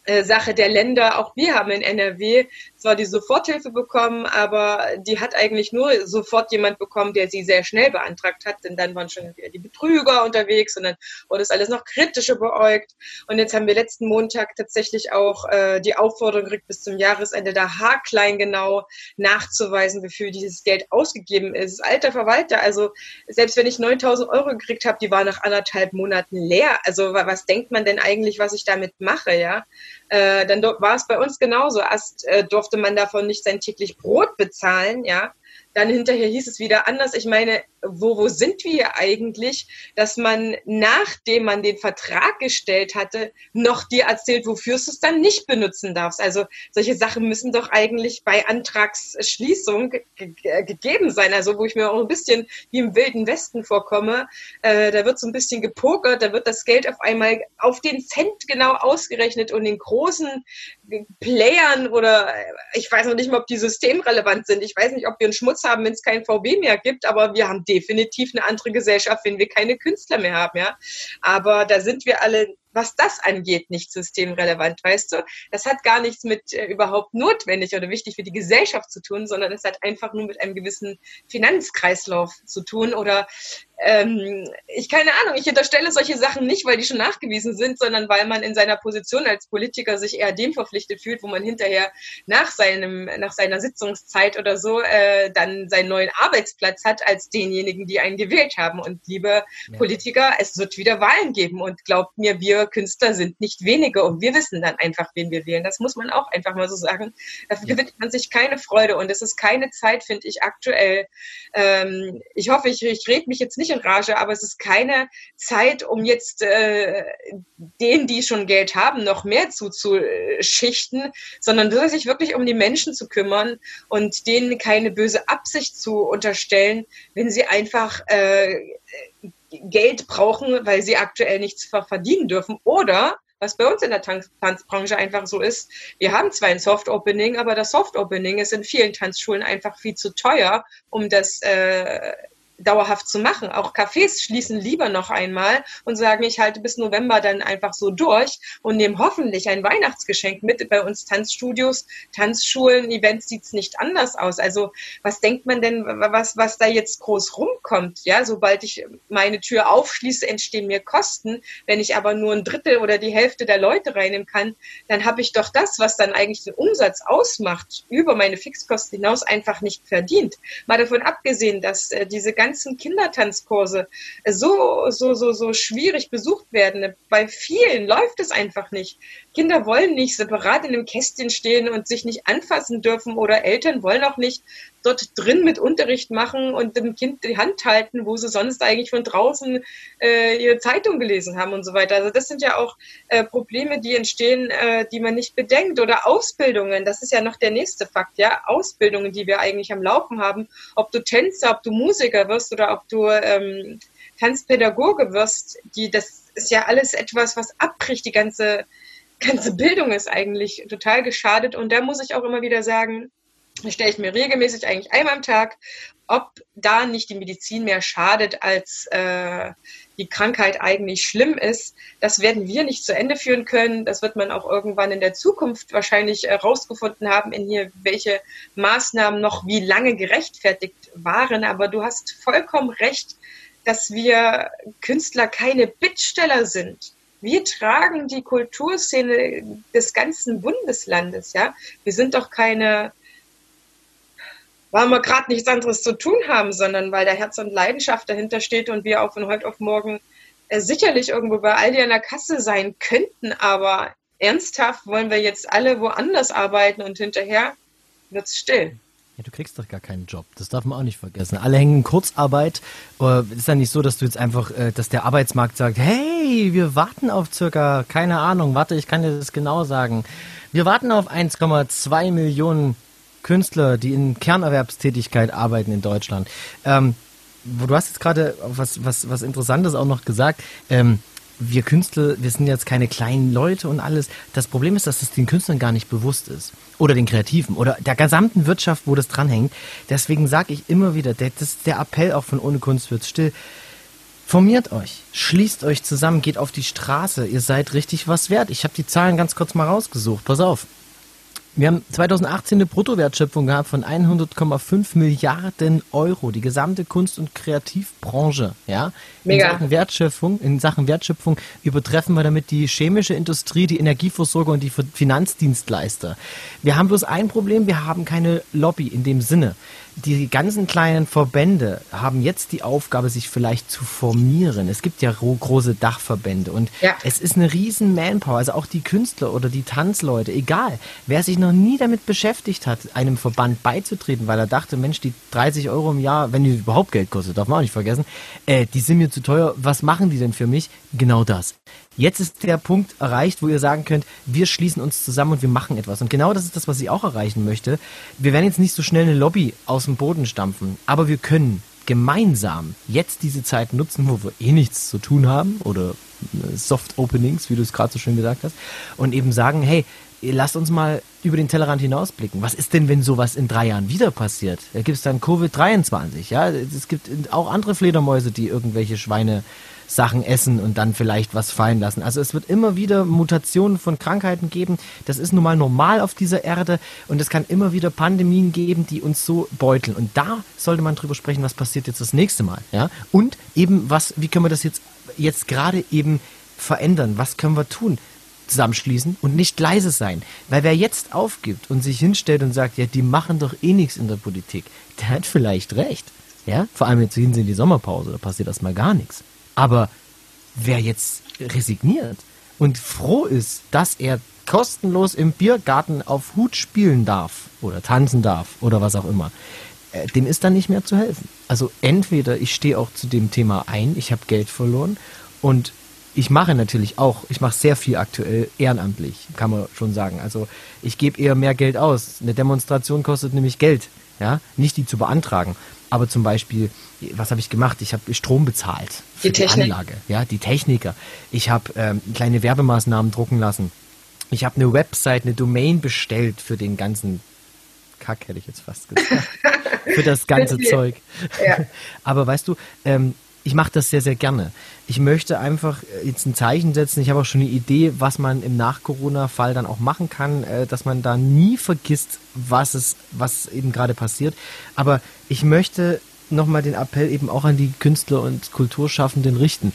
äh, Sache der Länder. Auch wir haben in NRW zwar die Soforthilfe bekommen, aber die hat eigentlich nur sofort jemand bekommen, der sie sehr schnell beantragt hat, denn dann waren schon wieder die Betrüger unterwegs und dann wurde es alles noch kritischer beäugt. Und jetzt haben wir letzten Montag tatsächlich auch äh, die Aufforderung gekriegt, bis zum Jahresende da haarklein genau nachzuweisen, wofür dieses Geld ausgegeben ist. Alter Verwalter, also selbst wenn ich 9000 Euro gekriegt habe, die waren nach anderthalb Monaten leer. Also was denkt man denn eigentlich, was ich damit mache, ja? Äh, dann war es bei uns genauso. Erst äh, durfte man davon nicht sein täglich Brot bezahlen, ja. Dann hinterher hieß es wieder anders. Ich meine, wo, wo sind wir eigentlich, dass man, nachdem man den Vertrag gestellt hatte, noch dir erzählt, wofür du es dann nicht benutzen darfst. Also solche Sachen müssen doch eigentlich bei Antragsschließung gegeben sein. Also wo ich mir auch ein bisschen wie im Wilden Westen vorkomme, äh, da wird so ein bisschen gepokert, da wird das Geld auf einmal auf den Cent genau ausgerechnet und den großen Playern oder äh, ich weiß noch nicht mal, ob die systemrelevant sind. Ich weiß nicht, ob wir einen Schmutz haben, wenn es kein VW mehr gibt, aber wir haben definitiv eine andere Gesellschaft, wenn wir keine Künstler mehr haben, ja. Aber da sind wir alle was das angeht, nicht systemrelevant, weißt du? Das hat gar nichts mit äh, überhaupt notwendig oder wichtig für die Gesellschaft zu tun, sondern es hat einfach nur mit einem gewissen Finanzkreislauf zu tun oder ähm, ich keine Ahnung, ich unterstelle solche Sachen nicht, weil die schon nachgewiesen sind, sondern weil man in seiner Position als Politiker sich eher dem verpflichtet fühlt, wo man hinterher nach seinem, nach seiner Sitzungszeit oder so äh, dann seinen neuen Arbeitsplatz hat, als denjenigen, die einen gewählt haben. Und liebe ja. Politiker, es wird wieder Wahlen geben und glaubt mir, wir Künstler sind nicht wenige und wir wissen dann einfach, wen wir wählen. Das muss man auch einfach mal so sagen. Dafür ja. gewinnt man sich keine Freude und es ist keine Zeit, finde ich, aktuell. Ähm, ich hoffe, ich, ich rede mich jetzt nicht nicht in Rage, aber es ist keine Zeit, um jetzt äh, denen, die schon Geld haben, noch mehr zuzuschichten, sondern sich wirklich um die Menschen zu kümmern und denen keine böse Absicht zu unterstellen, wenn sie einfach äh, Geld brauchen, weil sie aktuell nichts verdienen dürfen oder was bei uns in der Tanzbranche einfach so ist. Wir haben zwar ein Soft Opening, aber das Soft Opening ist in vielen Tanzschulen einfach viel zu teuer, um das äh, dauerhaft zu machen. Auch Cafés schließen lieber noch einmal und sagen, ich halte bis November dann einfach so durch und nehmen hoffentlich ein Weihnachtsgeschenk mit. Bei uns Tanzstudios, Tanzschulen, Events sieht's nicht anders aus. Also was denkt man denn, was, was da jetzt groß rumkommt? Ja, sobald ich meine Tür aufschließe, entstehen mir Kosten. Wenn ich aber nur ein Drittel oder die Hälfte der Leute reinnehmen kann, dann habe ich doch das, was dann eigentlich den Umsatz ausmacht, über meine Fixkosten hinaus einfach nicht verdient. Mal davon abgesehen, dass äh, diese ganzen Kindertanzkurse so, so, so, so schwierig besucht werden. Bei vielen läuft es einfach nicht. Kinder wollen nicht separat in einem Kästchen stehen und sich nicht anfassen dürfen oder Eltern wollen auch nicht dort drin mit Unterricht machen und dem Kind die Hand halten, wo sie sonst eigentlich von draußen äh, ihre Zeitung gelesen haben und so weiter. Also das sind ja auch äh, Probleme, die entstehen, äh, die man nicht bedenkt. Oder Ausbildungen, das ist ja noch der nächste Fakt, ja. Ausbildungen, die wir eigentlich am Laufen haben. Ob du Tänzer, ob du Musiker wirst oder ob du ähm, Tanzpädagoge wirst, die, das ist ja alles etwas, was abbricht, die ganze ganze Bildung ist eigentlich total geschadet. Und da muss ich auch immer wieder sagen, stelle ich mir regelmäßig eigentlich einmal am Tag, ob da nicht die Medizin mehr schadet, als äh, die Krankheit eigentlich schlimm ist. Das werden wir nicht zu Ende führen können. Das wird man auch irgendwann in der Zukunft wahrscheinlich herausgefunden haben, in hier, welche Maßnahmen noch wie lange gerechtfertigt waren. Aber du hast vollkommen recht, dass wir Künstler keine Bittsteller sind. Wir tragen die Kulturszene des ganzen Bundeslandes, ja. Wir sind doch keine weil wir gerade nichts anderes zu tun haben, sondern weil da Herz und Leidenschaft dahinter steht und wir auch von heute auf morgen äh, sicherlich irgendwo bei Aldi an der Kasse sein könnten, aber ernsthaft wollen wir jetzt alle woanders arbeiten und hinterher wird es still. Ja, du kriegst doch gar keinen Job. Das darf man auch nicht vergessen. Alle hängen in Kurzarbeit. Äh, ist ja nicht so, dass du jetzt einfach, äh, dass der Arbeitsmarkt sagt, hey, wir warten auf circa, keine Ahnung, warte, ich kann dir das genau sagen. Wir warten auf 1,2 Millionen Künstler, die in Kernerwerbstätigkeit arbeiten in Deutschland. Ähm, du hast jetzt gerade was, was, was Interessantes auch noch gesagt. Ähm, wir Künstler, wir sind jetzt keine kleinen Leute und alles. Das Problem ist, dass es den Künstlern gar nicht bewusst ist. Oder den Kreativen oder der gesamten Wirtschaft, wo das dranhängt. Deswegen sage ich immer wieder, der, das ist der Appell auch von Ohne Kunst wird's still. Formiert euch, schließt euch zusammen, geht auf die Straße, ihr seid richtig was wert. Ich habe die Zahlen ganz kurz mal rausgesucht. Pass auf. Wir haben 2018 eine Bruttowertschöpfung gehabt von 100,5 Milliarden Euro. Die gesamte Kunst- und Kreativbranche, ja. Mega. In Sachen Wertschöpfung, in Sachen Wertschöpfung übertreffen wir damit die chemische Industrie, die Energieversorger und die Finanzdienstleister. Wir haben bloß ein Problem, wir haben keine Lobby in dem Sinne die ganzen kleinen Verbände haben jetzt die Aufgabe, sich vielleicht zu formieren. Es gibt ja große Dachverbände und ja. es ist eine riesen Manpower. Also auch die Künstler oder die Tanzleute, egal, wer sich noch nie damit beschäftigt hat, einem Verband beizutreten, weil er dachte, Mensch, die 30 Euro im Jahr, wenn die überhaupt Geld kostet, darf man auch nicht vergessen, äh, die sind mir zu teuer. Was machen die denn für mich? Genau das. Jetzt ist der Punkt erreicht, wo ihr sagen könnt, wir schließen uns zusammen und wir machen etwas. Und genau das ist das, was ich auch erreichen möchte. Wir werden jetzt nicht so schnell eine Lobby aus dem Boden stampfen, aber wir können gemeinsam jetzt diese Zeit nutzen, wo wir eh nichts zu tun haben oder äh, Soft Openings, wie du es gerade so schön gesagt hast, und eben sagen, hey, lasst uns mal über den Tellerrand hinausblicken. Was ist denn, wenn sowas in drei Jahren wieder passiert? Da gibt es dann Covid-23, ja. Es gibt auch andere Fledermäuse, die irgendwelche Schweine Sachen essen und dann vielleicht was fallen lassen. Also es wird immer wieder Mutationen von Krankheiten geben. Das ist nun mal normal auf dieser Erde und es kann immer wieder Pandemien geben, die uns so beuteln. Und da sollte man drüber sprechen, was passiert jetzt das nächste Mal. Ja? Und eben, was, wie können wir das jetzt, jetzt gerade eben verändern? Was können wir tun? zusammenschließen und nicht leise sein. Weil wer jetzt aufgibt und sich hinstellt und sagt, ja, die machen doch eh nichts in der Politik, der hat vielleicht recht. Ja, vor allem jetzt hin in die Sommerpause, da passiert erstmal gar nichts. Aber wer jetzt resigniert und froh ist, dass er kostenlos im Biergarten auf Hut spielen darf oder tanzen darf oder was auch immer, äh, dem ist dann nicht mehr zu helfen. Also entweder ich stehe auch zu dem Thema ein, ich habe Geld verloren und ich mache natürlich auch, ich mache sehr viel aktuell ehrenamtlich, kann man schon sagen. Also ich gebe eher mehr Geld aus. Eine Demonstration kostet nämlich Geld, ja, nicht die zu beantragen. Aber zum Beispiel, was habe ich gemacht? Ich habe Strom bezahlt für die, die Anlage, ja, die Techniker. Ich habe ähm, kleine Werbemaßnahmen drucken lassen. Ich habe eine Website, eine Domain bestellt für den ganzen Kack, hätte ich jetzt fast gesagt. für das ganze Zeug. Ja. Aber weißt du, ähm, ich mache das sehr, sehr gerne. Ich möchte einfach äh, jetzt ein Zeichen setzen. Ich habe auch schon eine Idee, was man im Nach-Corona-Fall dann auch machen kann, äh, dass man da nie vergisst, was es, was eben gerade passiert. Aber ich möchte nochmal den Appell eben auch an die Künstler und Kulturschaffenden richten.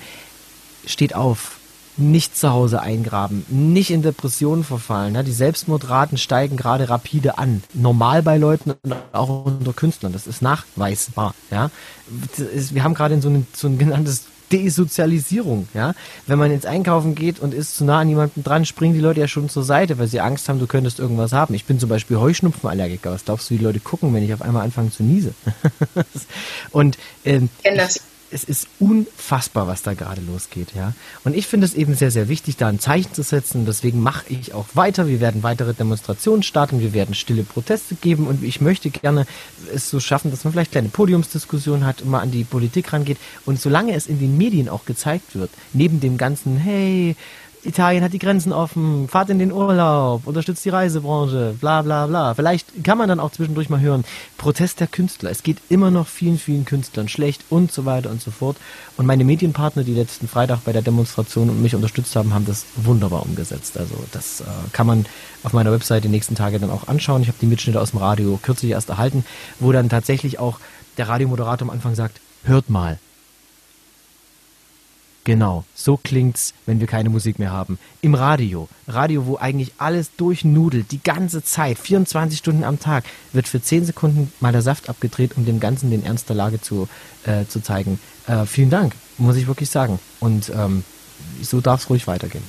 Steht auf, nicht zu Hause eingraben, nicht in Depressionen verfallen. Die Selbstmordraten steigen gerade rapide an. Normal bei Leuten und auch unter Künstlern. Das ist nachweisbar. Wir haben gerade in so ein, so ein genanntes Desozialisierung, ja. Wenn man ins Einkaufen geht und ist zu nah an jemanden dran, springen die Leute ja schon zur Seite, weil sie Angst haben, du könntest irgendwas haben. Ich bin zum Beispiel Heuschnupfenallergiker. Was glaubst du, die Leute gucken, wenn ich auf einmal anfange zu niesen? und ähm, ich, es ist unfassbar, was da gerade losgeht, ja. Und ich finde es eben sehr, sehr wichtig, da ein Zeichen zu setzen. Deswegen mache ich auch weiter. Wir werden weitere Demonstrationen starten. Wir werden stille Proteste geben. Und ich möchte gerne es so schaffen, dass man vielleicht kleine Podiumsdiskussionen hat und mal an die Politik rangeht. Und solange es in den Medien auch gezeigt wird, neben dem ganzen, hey, Italien hat die Grenzen offen, fahrt in den Urlaub, unterstützt die Reisebranche, bla bla bla. Vielleicht kann man dann auch zwischendurch mal hören, Protest der Künstler. Es geht immer noch vielen, vielen Künstlern schlecht und so weiter und so fort. Und meine Medienpartner, die letzten Freitag bei der Demonstration und mich unterstützt haben, haben das wunderbar umgesetzt. Also das äh, kann man auf meiner Website die nächsten Tage dann auch anschauen. Ich habe die Mitschnitte aus dem Radio kürzlich erst erhalten, wo dann tatsächlich auch der Radiomoderator am Anfang sagt, hört mal, Genau, so klingt's, wenn wir keine Musik mehr haben. Im Radio. Radio, wo eigentlich alles durchnudelt, die ganze Zeit, 24 Stunden am Tag, wird für 10 Sekunden mal der Saft abgedreht, um dem Ganzen den Ernst der Lage zu, äh, zu zeigen. Äh, vielen Dank, muss ich wirklich sagen. Und ähm, so darf es ruhig weitergehen.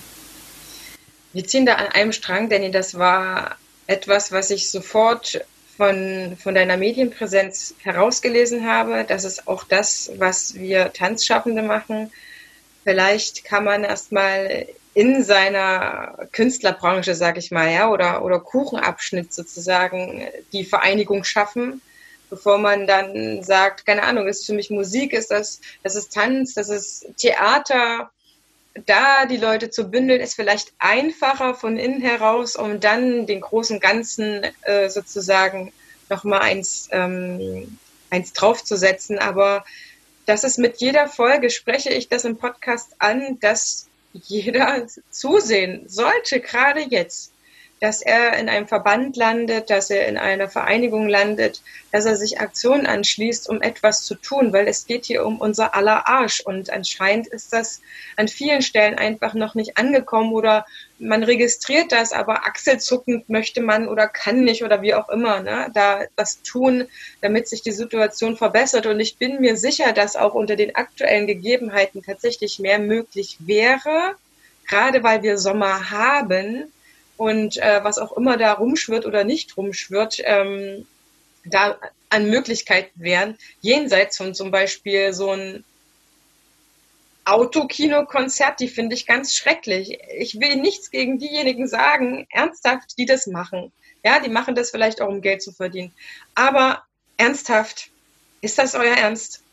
Wir ziehen da an einem Strang, Danny, das war etwas, was ich sofort von, von deiner Medienpräsenz herausgelesen habe. Das ist auch das, was wir Tanzschaffende machen Vielleicht kann man erstmal in seiner Künstlerbranche, sag ich mal, ja, oder, oder Kuchenabschnitt sozusagen die Vereinigung schaffen, bevor man dann sagt, keine Ahnung, ist für mich Musik, ist das, das ist Tanz, das ist Theater. Da die Leute zu bündeln, ist vielleicht einfacher von innen heraus, um dann den großen Ganzen äh, sozusagen nochmal eins, ähm, eins draufzusetzen. Aber das ist mit jeder Folge, spreche ich das im Podcast an, dass jeder zusehen sollte, gerade jetzt dass er in einem Verband landet, dass er in einer Vereinigung landet, dass er sich Aktionen anschließt, um etwas zu tun, weil es geht hier um unser aller Arsch. Und anscheinend ist das an vielen Stellen einfach noch nicht angekommen oder man registriert das, aber achselzuckend möchte man oder kann nicht oder wie auch immer, ne, da was tun, damit sich die Situation verbessert. Und ich bin mir sicher, dass auch unter den aktuellen Gegebenheiten tatsächlich mehr möglich wäre, gerade weil wir Sommer haben, und äh, was auch immer da rumschwirrt oder nicht rumschwirrt, ähm, da an Möglichkeiten wären, jenseits von zum Beispiel so ein Autokino-Konzert, die finde ich ganz schrecklich. Ich will nichts gegen diejenigen sagen, ernsthaft, die das machen. Ja, die machen das vielleicht auch, um Geld zu verdienen. Aber ernsthaft, ist das euer Ernst?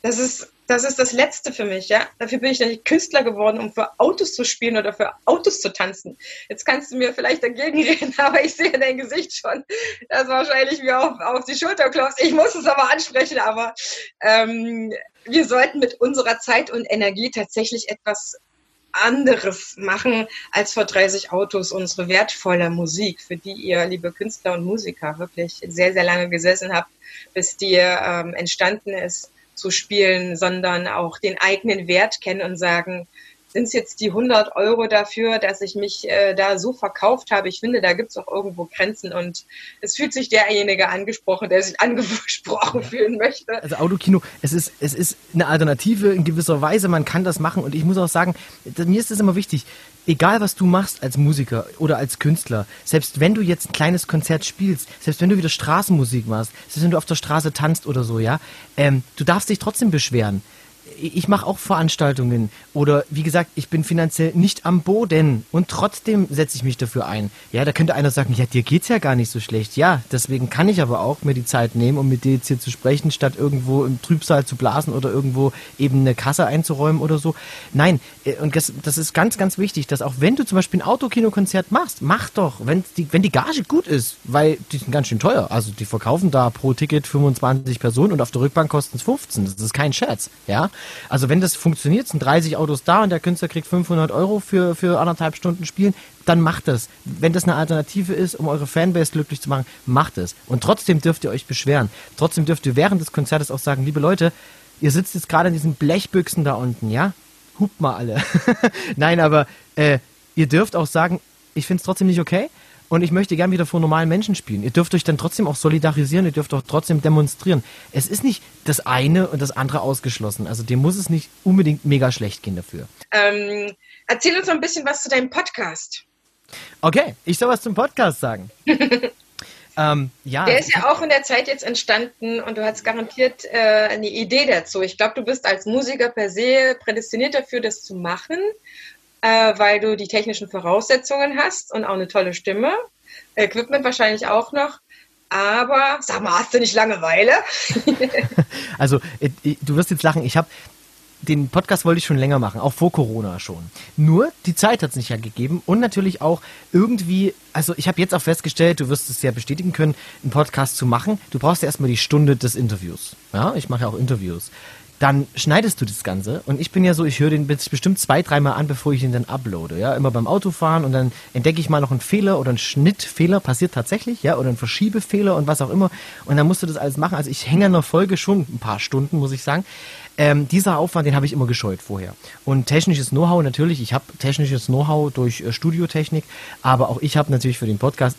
Das ist das ist das Letzte für mich, ja. Dafür bin ich nicht Künstler geworden, um für Autos zu spielen oder für Autos zu tanzen. Jetzt kannst du mir vielleicht dagegen reden, aber ich sehe dein Gesicht schon, das wahrscheinlich mir auf, auf die Schulter klopft. Ich muss es aber ansprechen, aber ähm, wir sollten mit unserer Zeit und Energie tatsächlich etwas anderes machen als vor 30 Autos unsere wertvolle Musik, für die ihr, liebe Künstler und Musiker, wirklich sehr, sehr lange gesessen habt, bis die ähm, entstanden ist zu spielen, sondern auch den eigenen Wert kennen und sagen, sind es jetzt die 100 Euro dafür, dass ich mich äh, da so verkauft habe? Ich finde, da gibt es auch irgendwo Grenzen und es fühlt sich derjenige angesprochen, der sich angesprochen fühlen möchte. Also Autokino, es ist, es ist eine Alternative in gewisser Weise, man kann das machen und ich muss auch sagen, mir ist es immer wichtig, egal was du machst als Musiker oder als Künstler, selbst wenn du jetzt ein kleines Konzert spielst, selbst wenn du wieder Straßenmusik machst, selbst wenn du auf der Straße tanzt oder so, ja, ähm, du darfst dich trotzdem beschweren ich mache auch Veranstaltungen oder wie gesagt, ich bin finanziell nicht am Boden und trotzdem setze ich mich dafür ein. Ja, da könnte einer sagen, ja, dir geht's ja gar nicht so schlecht. Ja, deswegen kann ich aber auch mir die Zeit nehmen, um mit dir jetzt hier zu sprechen, statt irgendwo im Trübsal zu blasen oder irgendwo eben eine Kasse einzuräumen oder so. Nein, äh, und das, das ist ganz, ganz wichtig, dass auch wenn du zum Beispiel ein Autokinokonzert machst, mach doch, wenn die, wenn die Gage gut ist, weil die sind ganz schön teuer. Also die verkaufen da pro Ticket 25 Personen und auf der Rückbank kosten es 15. Das ist kein Scherz, ja. Also wenn das funktioniert, sind 30 Autos da und der Künstler kriegt 500 Euro für, für anderthalb Stunden Spielen, dann macht das. Wenn das eine Alternative ist, um eure Fanbase glücklich zu machen, macht es. Und trotzdem dürft ihr euch beschweren. Trotzdem dürft ihr während des Konzertes auch sagen, liebe Leute, ihr sitzt jetzt gerade in diesen Blechbüchsen da unten, ja? Hupt mal alle. Nein, aber äh, ihr dürft auch sagen, ich finde es trotzdem nicht okay und ich möchte gern wieder vor normalen Menschen spielen. Ihr dürft euch dann trotzdem auch solidarisieren, ihr dürft auch trotzdem demonstrieren. Es ist nicht das eine und das andere ausgeschlossen. Also dir muss es nicht unbedingt mega schlecht gehen dafür. Ähm, erzähl uns noch ein bisschen was zu deinem Podcast. Okay, ich soll was zum Podcast sagen. ähm, ja. Der ist ja auch in der Zeit jetzt entstanden und du hast garantiert äh, eine Idee dazu. Ich glaube, du bist als Musiker per se prädestiniert dafür, das zu machen äh, weil du die technischen Voraussetzungen hast und auch eine tolle Stimme. Equipment wahrscheinlich auch noch. Aber sag mal, hast du nicht Langeweile? also, äh, du wirst jetzt lachen. Ich habe den Podcast wollte ich schon länger machen, auch vor Corona schon. Nur die Zeit hat es nicht gegeben und natürlich auch irgendwie, also ich habe jetzt auch festgestellt, du wirst es ja bestätigen können, einen Podcast zu machen. Du brauchst ja erstmal die Stunde des Interviews. Ja, ich mache ja auch Interviews dann schneidest du das Ganze. Und ich bin ja so, ich höre den bestimmt zwei, dreimal an, bevor ich ihn dann uploade. Ja, immer beim Autofahren und dann entdecke ich mal noch einen Fehler oder einen Schnittfehler, passiert tatsächlich, ja, oder einen Verschiebefehler und was auch immer. Und dann musst du das alles machen. Also ich hänge an der Folge schon ein paar Stunden, muss ich sagen. Ähm, dieser Aufwand, den habe ich immer gescheut vorher. Und technisches Know-how natürlich, ich habe technisches Know-how durch äh, Studiotechnik, aber auch ich habe natürlich für den Podcast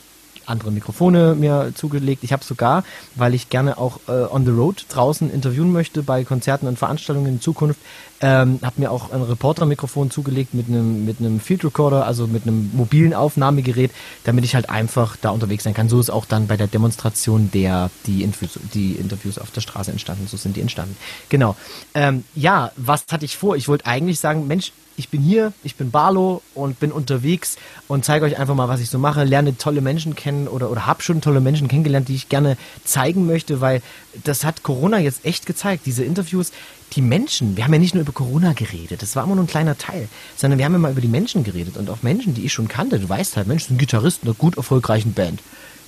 andere Mikrofone mir zugelegt. Ich habe sogar, weil ich gerne auch äh, on the road draußen interviewen möchte bei Konzerten und Veranstaltungen in Zukunft, ähm, habe mir auch ein Reporter-Mikrofon zugelegt mit einem mit einem Field Recorder, also mit einem mobilen Aufnahmegerät, damit ich halt einfach da unterwegs sein kann. So ist auch dann bei der Demonstration der die, Infus, die Interviews auf der Straße entstanden. So sind die entstanden. Genau. Ähm, ja, was hatte ich vor? Ich wollte eigentlich sagen, Mensch, ich bin hier, ich bin Barlo und bin unterwegs und zeige euch einfach mal, was ich so mache, lerne tolle Menschen kennen oder, oder habe schon tolle Menschen kennengelernt, die ich gerne zeigen möchte, weil das hat Corona jetzt echt gezeigt. Diese Interviews, die Menschen, wir haben ja nicht nur über Corona geredet, das war immer nur ein kleiner Teil, sondern wir haben ja mal über die Menschen geredet und auch Menschen, die ich schon kannte. Du weißt halt, Mensch, ein Gitarrist einer gut erfolgreichen Band.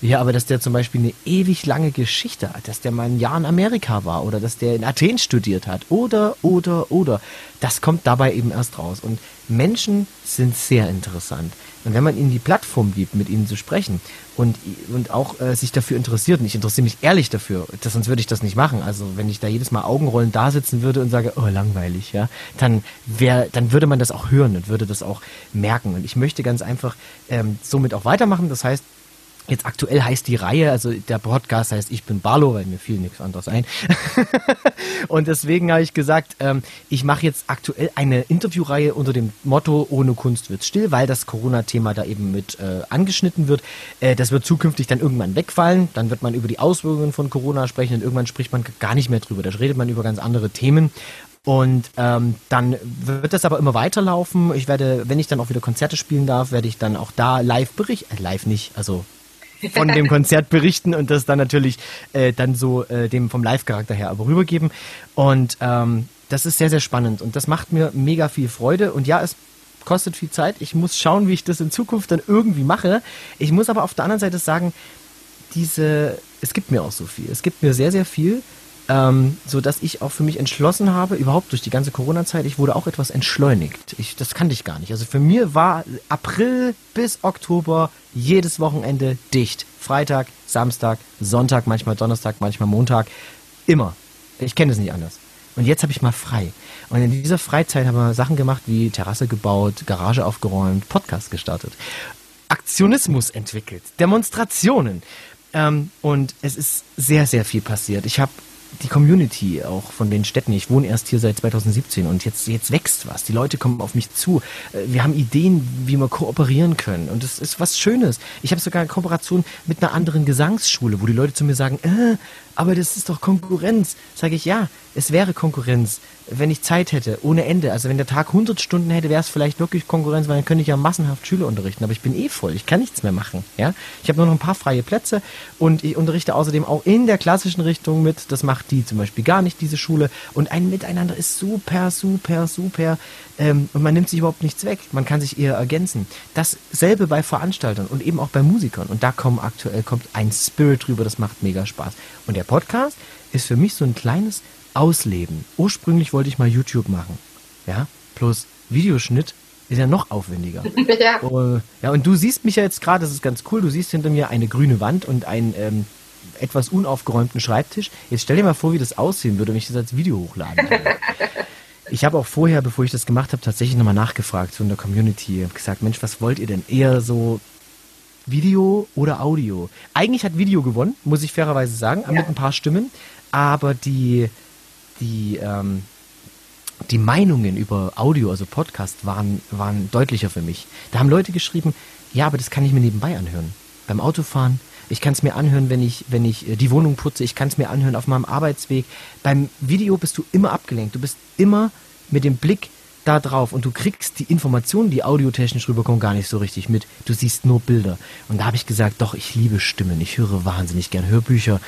Ja, aber dass der zum Beispiel eine ewig lange Geschichte hat, dass der mal ein Jahr in Amerika war oder dass der in Athen studiert hat oder, oder, oder. Das kommt dabei eben erst raus. Und Menschen sind sehr interessant. Und wenn man ihnen die Plattform gibt, mit ihnen zu sprechen und, und auch äh, sich dafür interessiert, und ich interessiere mich ehrlich dafür, das, sonst würde ich das nicht machen. Also wenn ich da jedes Mal Augenrollen da sitzen würde und sage, oh, langweilig, ja, dann wär, dann würde man das auch hören und würde das auch merken. Und ich möchte ganz einfach ähm, somit auch weitermachen. Das heißt, Jetzt aktuell heißt die Reihe, also der Podcast heißt Ich bin Barlo, weil mir fiel nichts anderes ein. und deswegen habe ich gesagt, ähm, ich mache jetzt aktuell eine Interviewreihe unter dem Motto Ohne Kunst wird's still, weil das Corona-Thema da eben mit äh, angeschnitten wird. Äh, das wird zukünftig dann irgendwann wegfallen. Dann wird man über die Auswirkungen von Corona sprechen und irgendwann spricht man gar nicht mehr drüber. Da redet man über ganz andere Themen. Und ähm, dann wird das aber immer weiterlaufen. Ich werde, wenn ich dann auch wieder Konzerte spielen darf, werde ich dann auch da live berichten. Äh, live nicht, also von dem Konzert berichten und das dann natürlich äh, dann so äh, dem vom Live-Charakter her aber rübergeben. Und ähm, das ist sehr, sehr spannend und das macht mir mega viel Freude. Und ja, es kostet viel Zeit. Ich muss schauen, wie ich das in Zukunft dann irgendwie mache. Ich muss aber auf der anderen Seite sagen, diese, es gibt mir auch so viel. Es gibt mir sehr, sehr viel ähm, so dass ich auch für mich entschlossen habe, überhaupt durch die ganze Corona-Zeit, ich wurde auch etwas entschleunigt. Ich, das kannte ich gar nicht. Also für mir war April bis Oktober jedes Wochenende dicht. Freitag, Samstag, Sonntag, manchmal Donnerstag, manchmal Montag. Immer. Ich kenne es nicht anders. Und jetzt habe ich mal frei. Und in dieser Freizeit haben wir Sachen gemacht wie Terrasse gebaut, Garage aufgeräumt, Podcast gestartet, Aktionismus entwickelt, Demonstrationen. Ähm, und es ist sehr, sehr viel passiert. Ich habe die Community auch von den Städten. Ich wohne erst hier seit 2017 und jetzt, jetzt wächst was. Die Leute kommen auf mich zu. Äh, wir haben Ideen, wie wir kooperieren können. Und das ist was Schönes. Ich habe sogar eine Kooperation mit einer anderen Gesangsschule, wo die Leute zu mir sagen, äh, aber das ist doch Konkurrenz. Sage ich, ja, es wäre Konkurrenz, wenn ich Zeit hätte, ohne Ende. Also wenn der Tag 100 Stunden hätte, wäre es vielleicht wirklich Konkurrenz, weil dann könnte ich ja massenhaft Schüler unterrichten. Aber ich bin eh voll, ich kann nichts mehr machen. Ja, Ich habe nur noch ein paar freie Plätze und ich unterrichte außerdem auch in der klassischen Richtung mit. Das macht die zum Beispiel gar nicht, diese Schule. Und ein Miteinander ist super, super, super. Ähm, und man nimmt sich überhaupt nichts weg. Man kann sich eher ergänzen. Dasselbe bei Veranstaltern und eben auch bei Musikern. Und da kommt aktuell kommt ein Spirit drüber, das macht mega Spaß. Und der Podcast ist für mich so ein kleines Ausleben. Ursprünglich wollte ich mal YouTube machen. Ja, plus Videoschnitt ist ja noch aufwendiger. ja. Uh, ja, und du siehst mich ja jetzt gerade, das ist ganz cool, du siehst hinter mir eine grüne Wand und einen ähm, etwas unaufgeräumten Schreibtisch. Jetzt stell dir mal vor, wie das aussehen würde, wenn ich das als Video hochladen würde. Ich habe auch vorher, bevor ich das gemacht habe, tatsächlich nochmal nachgefragt von der Community. Ich habe gesagt, Mensch, was wollt ihr denn? Eher so Video oder Audio? Eigentlich hat Video gewonnen, muss ich fairerweise sagen, ja. mit ein paar Stimmen. Aber die, die, ähm, die Meinungen über Audio, also Podcast, waren, waren deutlicher für mich. Da haben Leute geschrieben, ja, aber das kann ich mir nebenbei anhören. Beim Autofahren, ich kann es mir anhören, wenn ich, wenn ich äh, die Wohnung putze, ich kann es mir anhören auf meinem Arbeitsweg. Beim Video bist du immer abgelenkt. Du bist immer mit dem Blick da drauf und du kriegst die Informationen, die audiotechnisch rüberkommen, gar nicht so richtig mit. Du siehst nur Bilder. Und da habe ich gesagt, doch, ich liebe Stimmen. Ich höre wahnsinnig gern Hörbücher.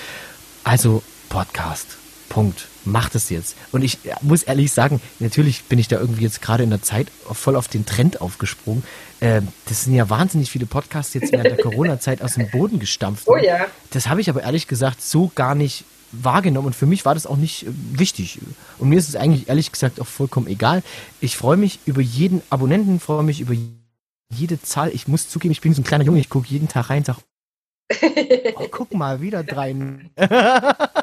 Also Podcast. Punkt. Macht es jetzt. Und ich muss ehrlich sagen, natürlich bin ich da irgendwie jetzt gerade in der Zeit voll auf den Trend aufgesprungen. Äh, das sind ja wahnsinnig viele Podcasts jetzt während der Corona-Zeit aus dem Boden gestampft. Oh ja. Das habe ich aber ehrlich gesagt so gar nicht wahrgenommen und für mich war das auch nicht äh, wichtig. Und mir ist es eigentlich ehrlich gesagt auch vollkommen egal. Ich freue mich über jeden Abonnenten, freue mich über jede Zahl. Ich muss zugeben, ich bin so ein kleiner Junge, ich gucke jeden Tag rein und sage, oh, guck mal, wieder drei.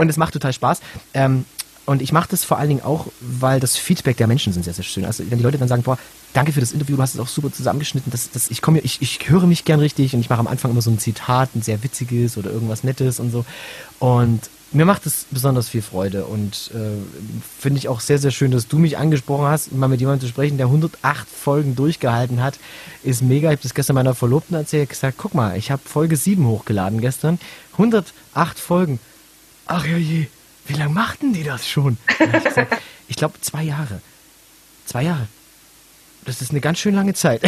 und es macht total Spaß. Ähm, und ich mache das vor allen Dingen auch, weil das Feedback der Menschen sind sehr, sehr schön. Also wenn die Leute dann sagen, boah, danke für das Interview, du hast es auch super zusammengeschnitten. Das, das, ich komme, ich, ich höre mich gern richtig und ich mache am Anfang immer so ein Zitat, ein sehr witziges oder irgendwas Nettes und so. Und mir macht es besonders viel Freude und äh, finde ich auch sehr, sehr schön, dass du mich angesprochen hast, mal mit jemandem zu sprechen, der 108 Folgen durchgehalten hat. Ist mega. Ich habe das gestern meiner Verlobten erzählt, gesagt, guck mal, ich habe Folge 7 hochgeladen gestern. 108 Folgen. Ach ja je, wie lange machten die das schon? Ich, ich glaube zwei Jahre. Zwei Jahre das ist eine ganz schön lange Zeit.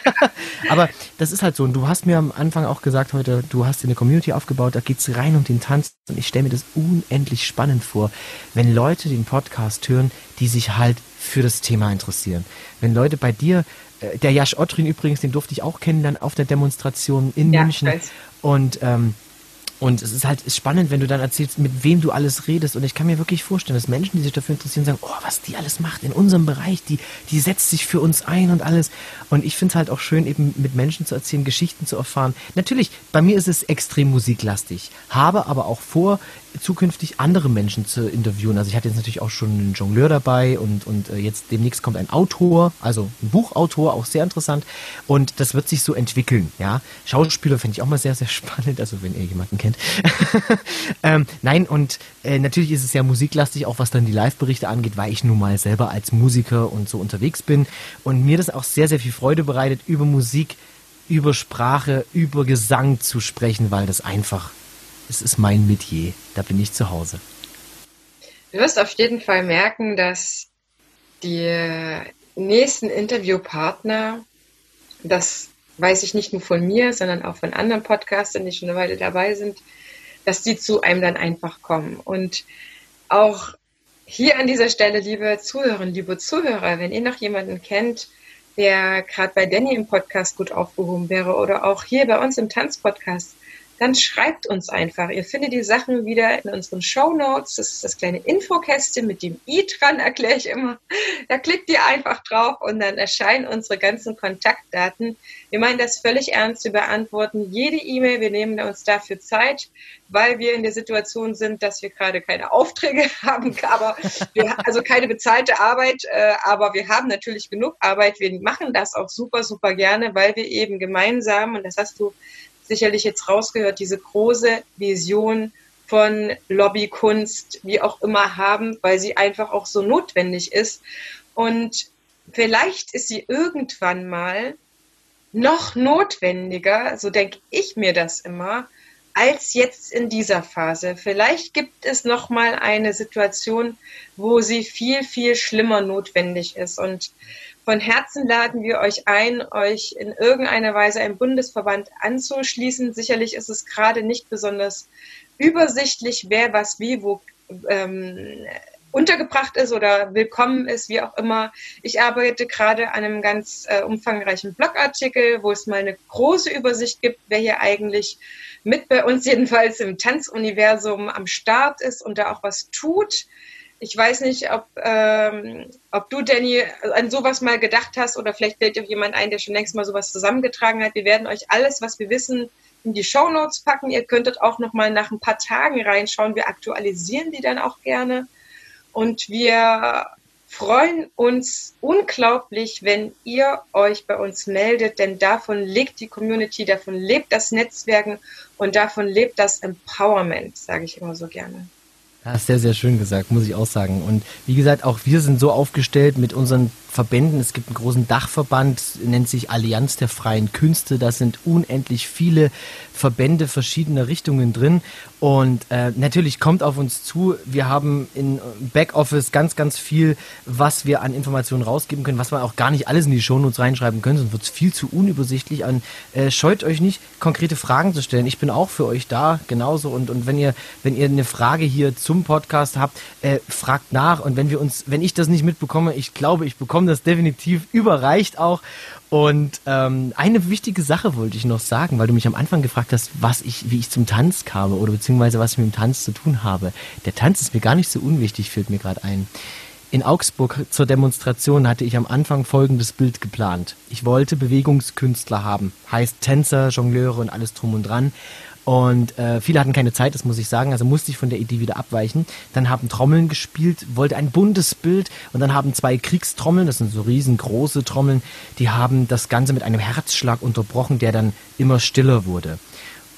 Aber das ist halt so. Und du hast mir am Anfang auch gesagt heute, du hast eine Community aufgebaut, da geht es rein um den Tanz. Und ich stelle mir das unendlich spannend vor, wenn Leute den Podcast hören, die sich halt für das Thema interessieren. Wenn Leute bei dir, äh, der Jasch Ottrin übrigens, den durfte ich auch kennenlernen auf der Demonstration in ja, München. Und ähm, und es ist halt spannend, wenn du dann erzählst, mit wem du alles redest. Und ich kann mir wirklich vorstellen, dass Menschen, die sich dafür interessieren, sagen, oh, was die alles macht in unserem Bereich, die, die setzt sich für uns ein und alles. Und ich finde es halt auch schön, eben mit Menschen zu erzählen, Geschichten zu erfahren. Natürlich, bei mir ist es extrem musiklastig, habe aber auch vor, zukünftig andere Menschen zu interviewen. Also ich hatte jetzt natürlich auch schon einen Jongleur dabei und, und äh, jetzt demnächst kommt ein Autor, also ein Buchautor, auch sehr interessant. Und das wird sich so entwickeln, ja. Schauspieler finde ich auch mal sehr, sehr spannend, also wenn ihr jemanden kennt. ähm, nein, und äh, natürlich ist es ja musiklastig, auch was dann die Live-Berichte angeht, weil ich nun mal selber als Musiker und so unterwegs bin und mir das auch sehr, sehr viel Freude bereitet, über Musik, über Sprache, über Gesang zu sprechen, weil das einfach es ist mein Metier, da bin ich zu Hause. Du wirst auf jeden Fall merken, dass die nächsten Interviewpartner, das weiß ich nicht nur von mir, sondern auch von anderen Podcastern, die schon eine Weile dabei sind, dass die zu einem dann einfach kommen. Und auch hier an dieser Stelle, liebe Zuhörerinnen, liebe Zuhörer, wenn ihr noch jemanden kennt, der gerade bei Danny im Podcast gut aufgehoben wäre oder auch hier bei uns im Tanzpodcast, dann schreibt uns einfach. Ihr findet die Sachen wieder in unseren Show Notes. Das ist das kleine Infokästchen mit dem i dran, erkläre ich immer. Da klickt ihr einfach drauf und dann erscheinen unsere ganzen Kontaktdaten. Wir meinen das völlig ernst. Wir beantworten jede E-Mail. Wir nehmen uns dafür Zeit, weil wir in der Situation sind, dass wir gerade keine Aufträge haben, aber wir, also keine bezahlte Arbeit, äh, aber wir haben natürlich genug Arbeit. Wir machen das auch super, super gerne, weil wir eben gemeinsam, und das hast du sicherlich jetzt rausgehört, diese große Vision von Lobbykunst, wie auch immer haben, weil sie einfach auch so notwendig ist. Und vielleicht ist sie irgendwann mal noch notwendiger, so denke ich mir das immer, als jetzt in dieser Phase. Vielleicht gibt es noch mal eine Situation, wo sie viel viel schlimmer notwendig ist und von Herzen laden wir euch ein, euch in irgendeiner Weise einem Bundesverband anzuschließen. Sicherlich ist es gerade nicht besonders übersichtlich, wer was wie wo ähm, untergebracht ist oder willkommen ist, wie auch immer. Ich arbeite gerade an einem ganz äh, umfangreichen Blogartikel, wo es mal eine große Übersicht gibt, wer hier eigentlich mit bei uns jedenfalls im Tanzuniversum am Start ist und da auch was tut. Ich weiß nicht, ob, ähm, ob du, Danny, an sowas mal gedacht hast oder vielleicht fällt dir jemand ein, der schon längst mal sowas zusammengetragen hat. Wir werden euch alles, was wir wissen, in die Show Notes packen. Ihr könntet auch noch mal nach ein paar Tagen reinschauen. Wir aktualisieren die dann auch gerne. Und wir freuen uns unglaublich, wenn ihr euch bei uns meldet, denn davon lebt die Community, davon lebt das Netzwerken und davon lebt das Empowerment, sage ich immer so gerne. Ja, sehr, sehr schön gesagt, muss ich auch sagen. Und wie gesagt, auch wir sind so aufgestellt mit unseren Verbänden. Es gibt einen großen Dachverband, nennt sich Allianz der freien Künste. Da sind unendlich viele Verbände verschiedener Richtungen drin. Und äh, natürlich kommt auf uns zu, wir haben in Backoffice ganz, ganz viel, was wir an Informationen rausgeben können, was wir auch gar nicht alles in die Shownotes reinschreiben können, sonst wird es viel zu unübersichtlich an. Äh, scheut euch nicht, konkrete Fragen zu stellen. Ich bin auch für euch da, genauso. Und, und wenn ihr, wenn ihr eine Frage hier zum Podcast habt, äh, fragt nach. Und wenn wir uns, wenn ich das nicht mitbekomme, ich glaube, ich bekomme das definitiv überreicht auch. Und ähm, eine wichtige Sache wollte ich noch sagen, weil du mich am Anfang gefragt hast, was ich, wie ich zum Tanz kam oder beziehungsweise was ich mit dem Tanz zu tun habe. Der Tanz ist mir gar nicht so unwichtig, fällt mir gerade ein. In Augsburg zur Demonstration hatte ich am Anfang folgendes Bild geplant. Ich wollte Bewegungskünstler haben, heißt Tänzer, Jongleure und alles drum und dran. Und äh, viele hatten keine Zeit, das muss ich sagen, also musste ich von der Idee wieder abweichen. Dann haben Trommeln gespielt, wollte ein buntes Bild und dann haben zwei Kriegstrommeln, das sind so riesengroße Trommeln, die haben das Ganze mit einem Herzschlag unterbrochen, der dann immer stiller wurde.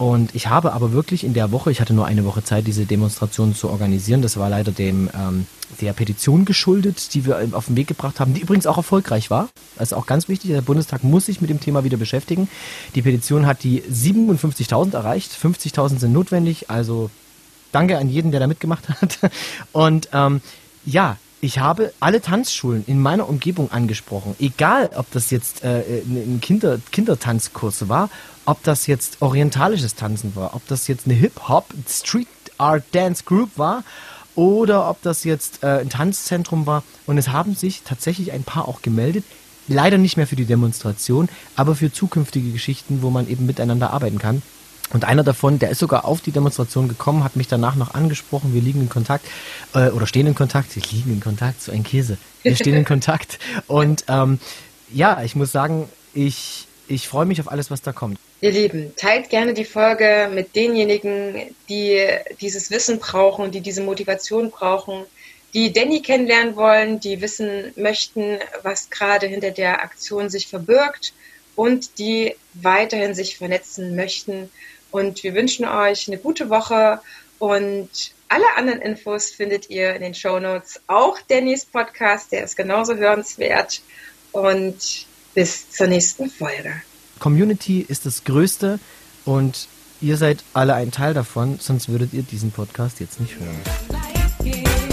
Und ich habe aber wirklich in der Woche, ich hatte nur eine Woche Zeit, diese Demonstration zu organisieren. Das war leider dem ähm, der Petition geschuldet, die wir auf den Weg gebracht haben, die übrigens auch erfolgreich war. Ist auch ganz wichtig. Der Bundestag muss sich mit dem Thema wieder beschäftigen. Die Petition hat die 57.000 erreicht. 50.000 sind notwendig. Also danke an jeden, der da mitgemacht hat. Und ähm, ja, ich habe alle Tanzschulen in meiner Umgebung angesprochen. Egal, ob das jetzt äh, ein Kinder, Kindertanzkurs war ob das jetzt orientalisches Tanzen war, ob das jetzt eine Hip-Hop, Street Art Dance Group war oder ob das jetzt äh, ein Tanzzentrum war. Und es haben sich tatsächlich ein paar auch gemeldet. Leider nicht mehr für die Demonstration, aber für zukünftige Geschichten, wo man eben miteinander arbeiten kann. Und einer davon, der ist sogar auf die Demonstration gekommen, hat mich danach noch angesprochen. Wir liegen in Kontakt äh, oder stehen in Kontakt. Wir liegen in Kontakt, so ein Käse. Wir stehen in Kontakt. Und ähm, ja, ich muss sagen, ich, ich freue mich auf alles, was da kommt. Ihr Lieben, teilt gerne die Folge mit denjenigen, die dieses Wissen brauchen, die diese Motivation brauchen, die Danny kennenlernen wollen, die wissen möchten, was gerade hinter der Aktion sich verbirgt und die weiterhin sich vernetzen möchten. Und wir wünschen euch eine gute Woche und alle anderen Infos findet ihr in den Show Notes. Auch Dannys Podcast, der ist genauso hörenswert. Und bis zur nächsten Folge. Community ist das Größte und ihr seid alle ein Teil davon, sonst würdet ihr diesen Podcast jetzt nicht hören.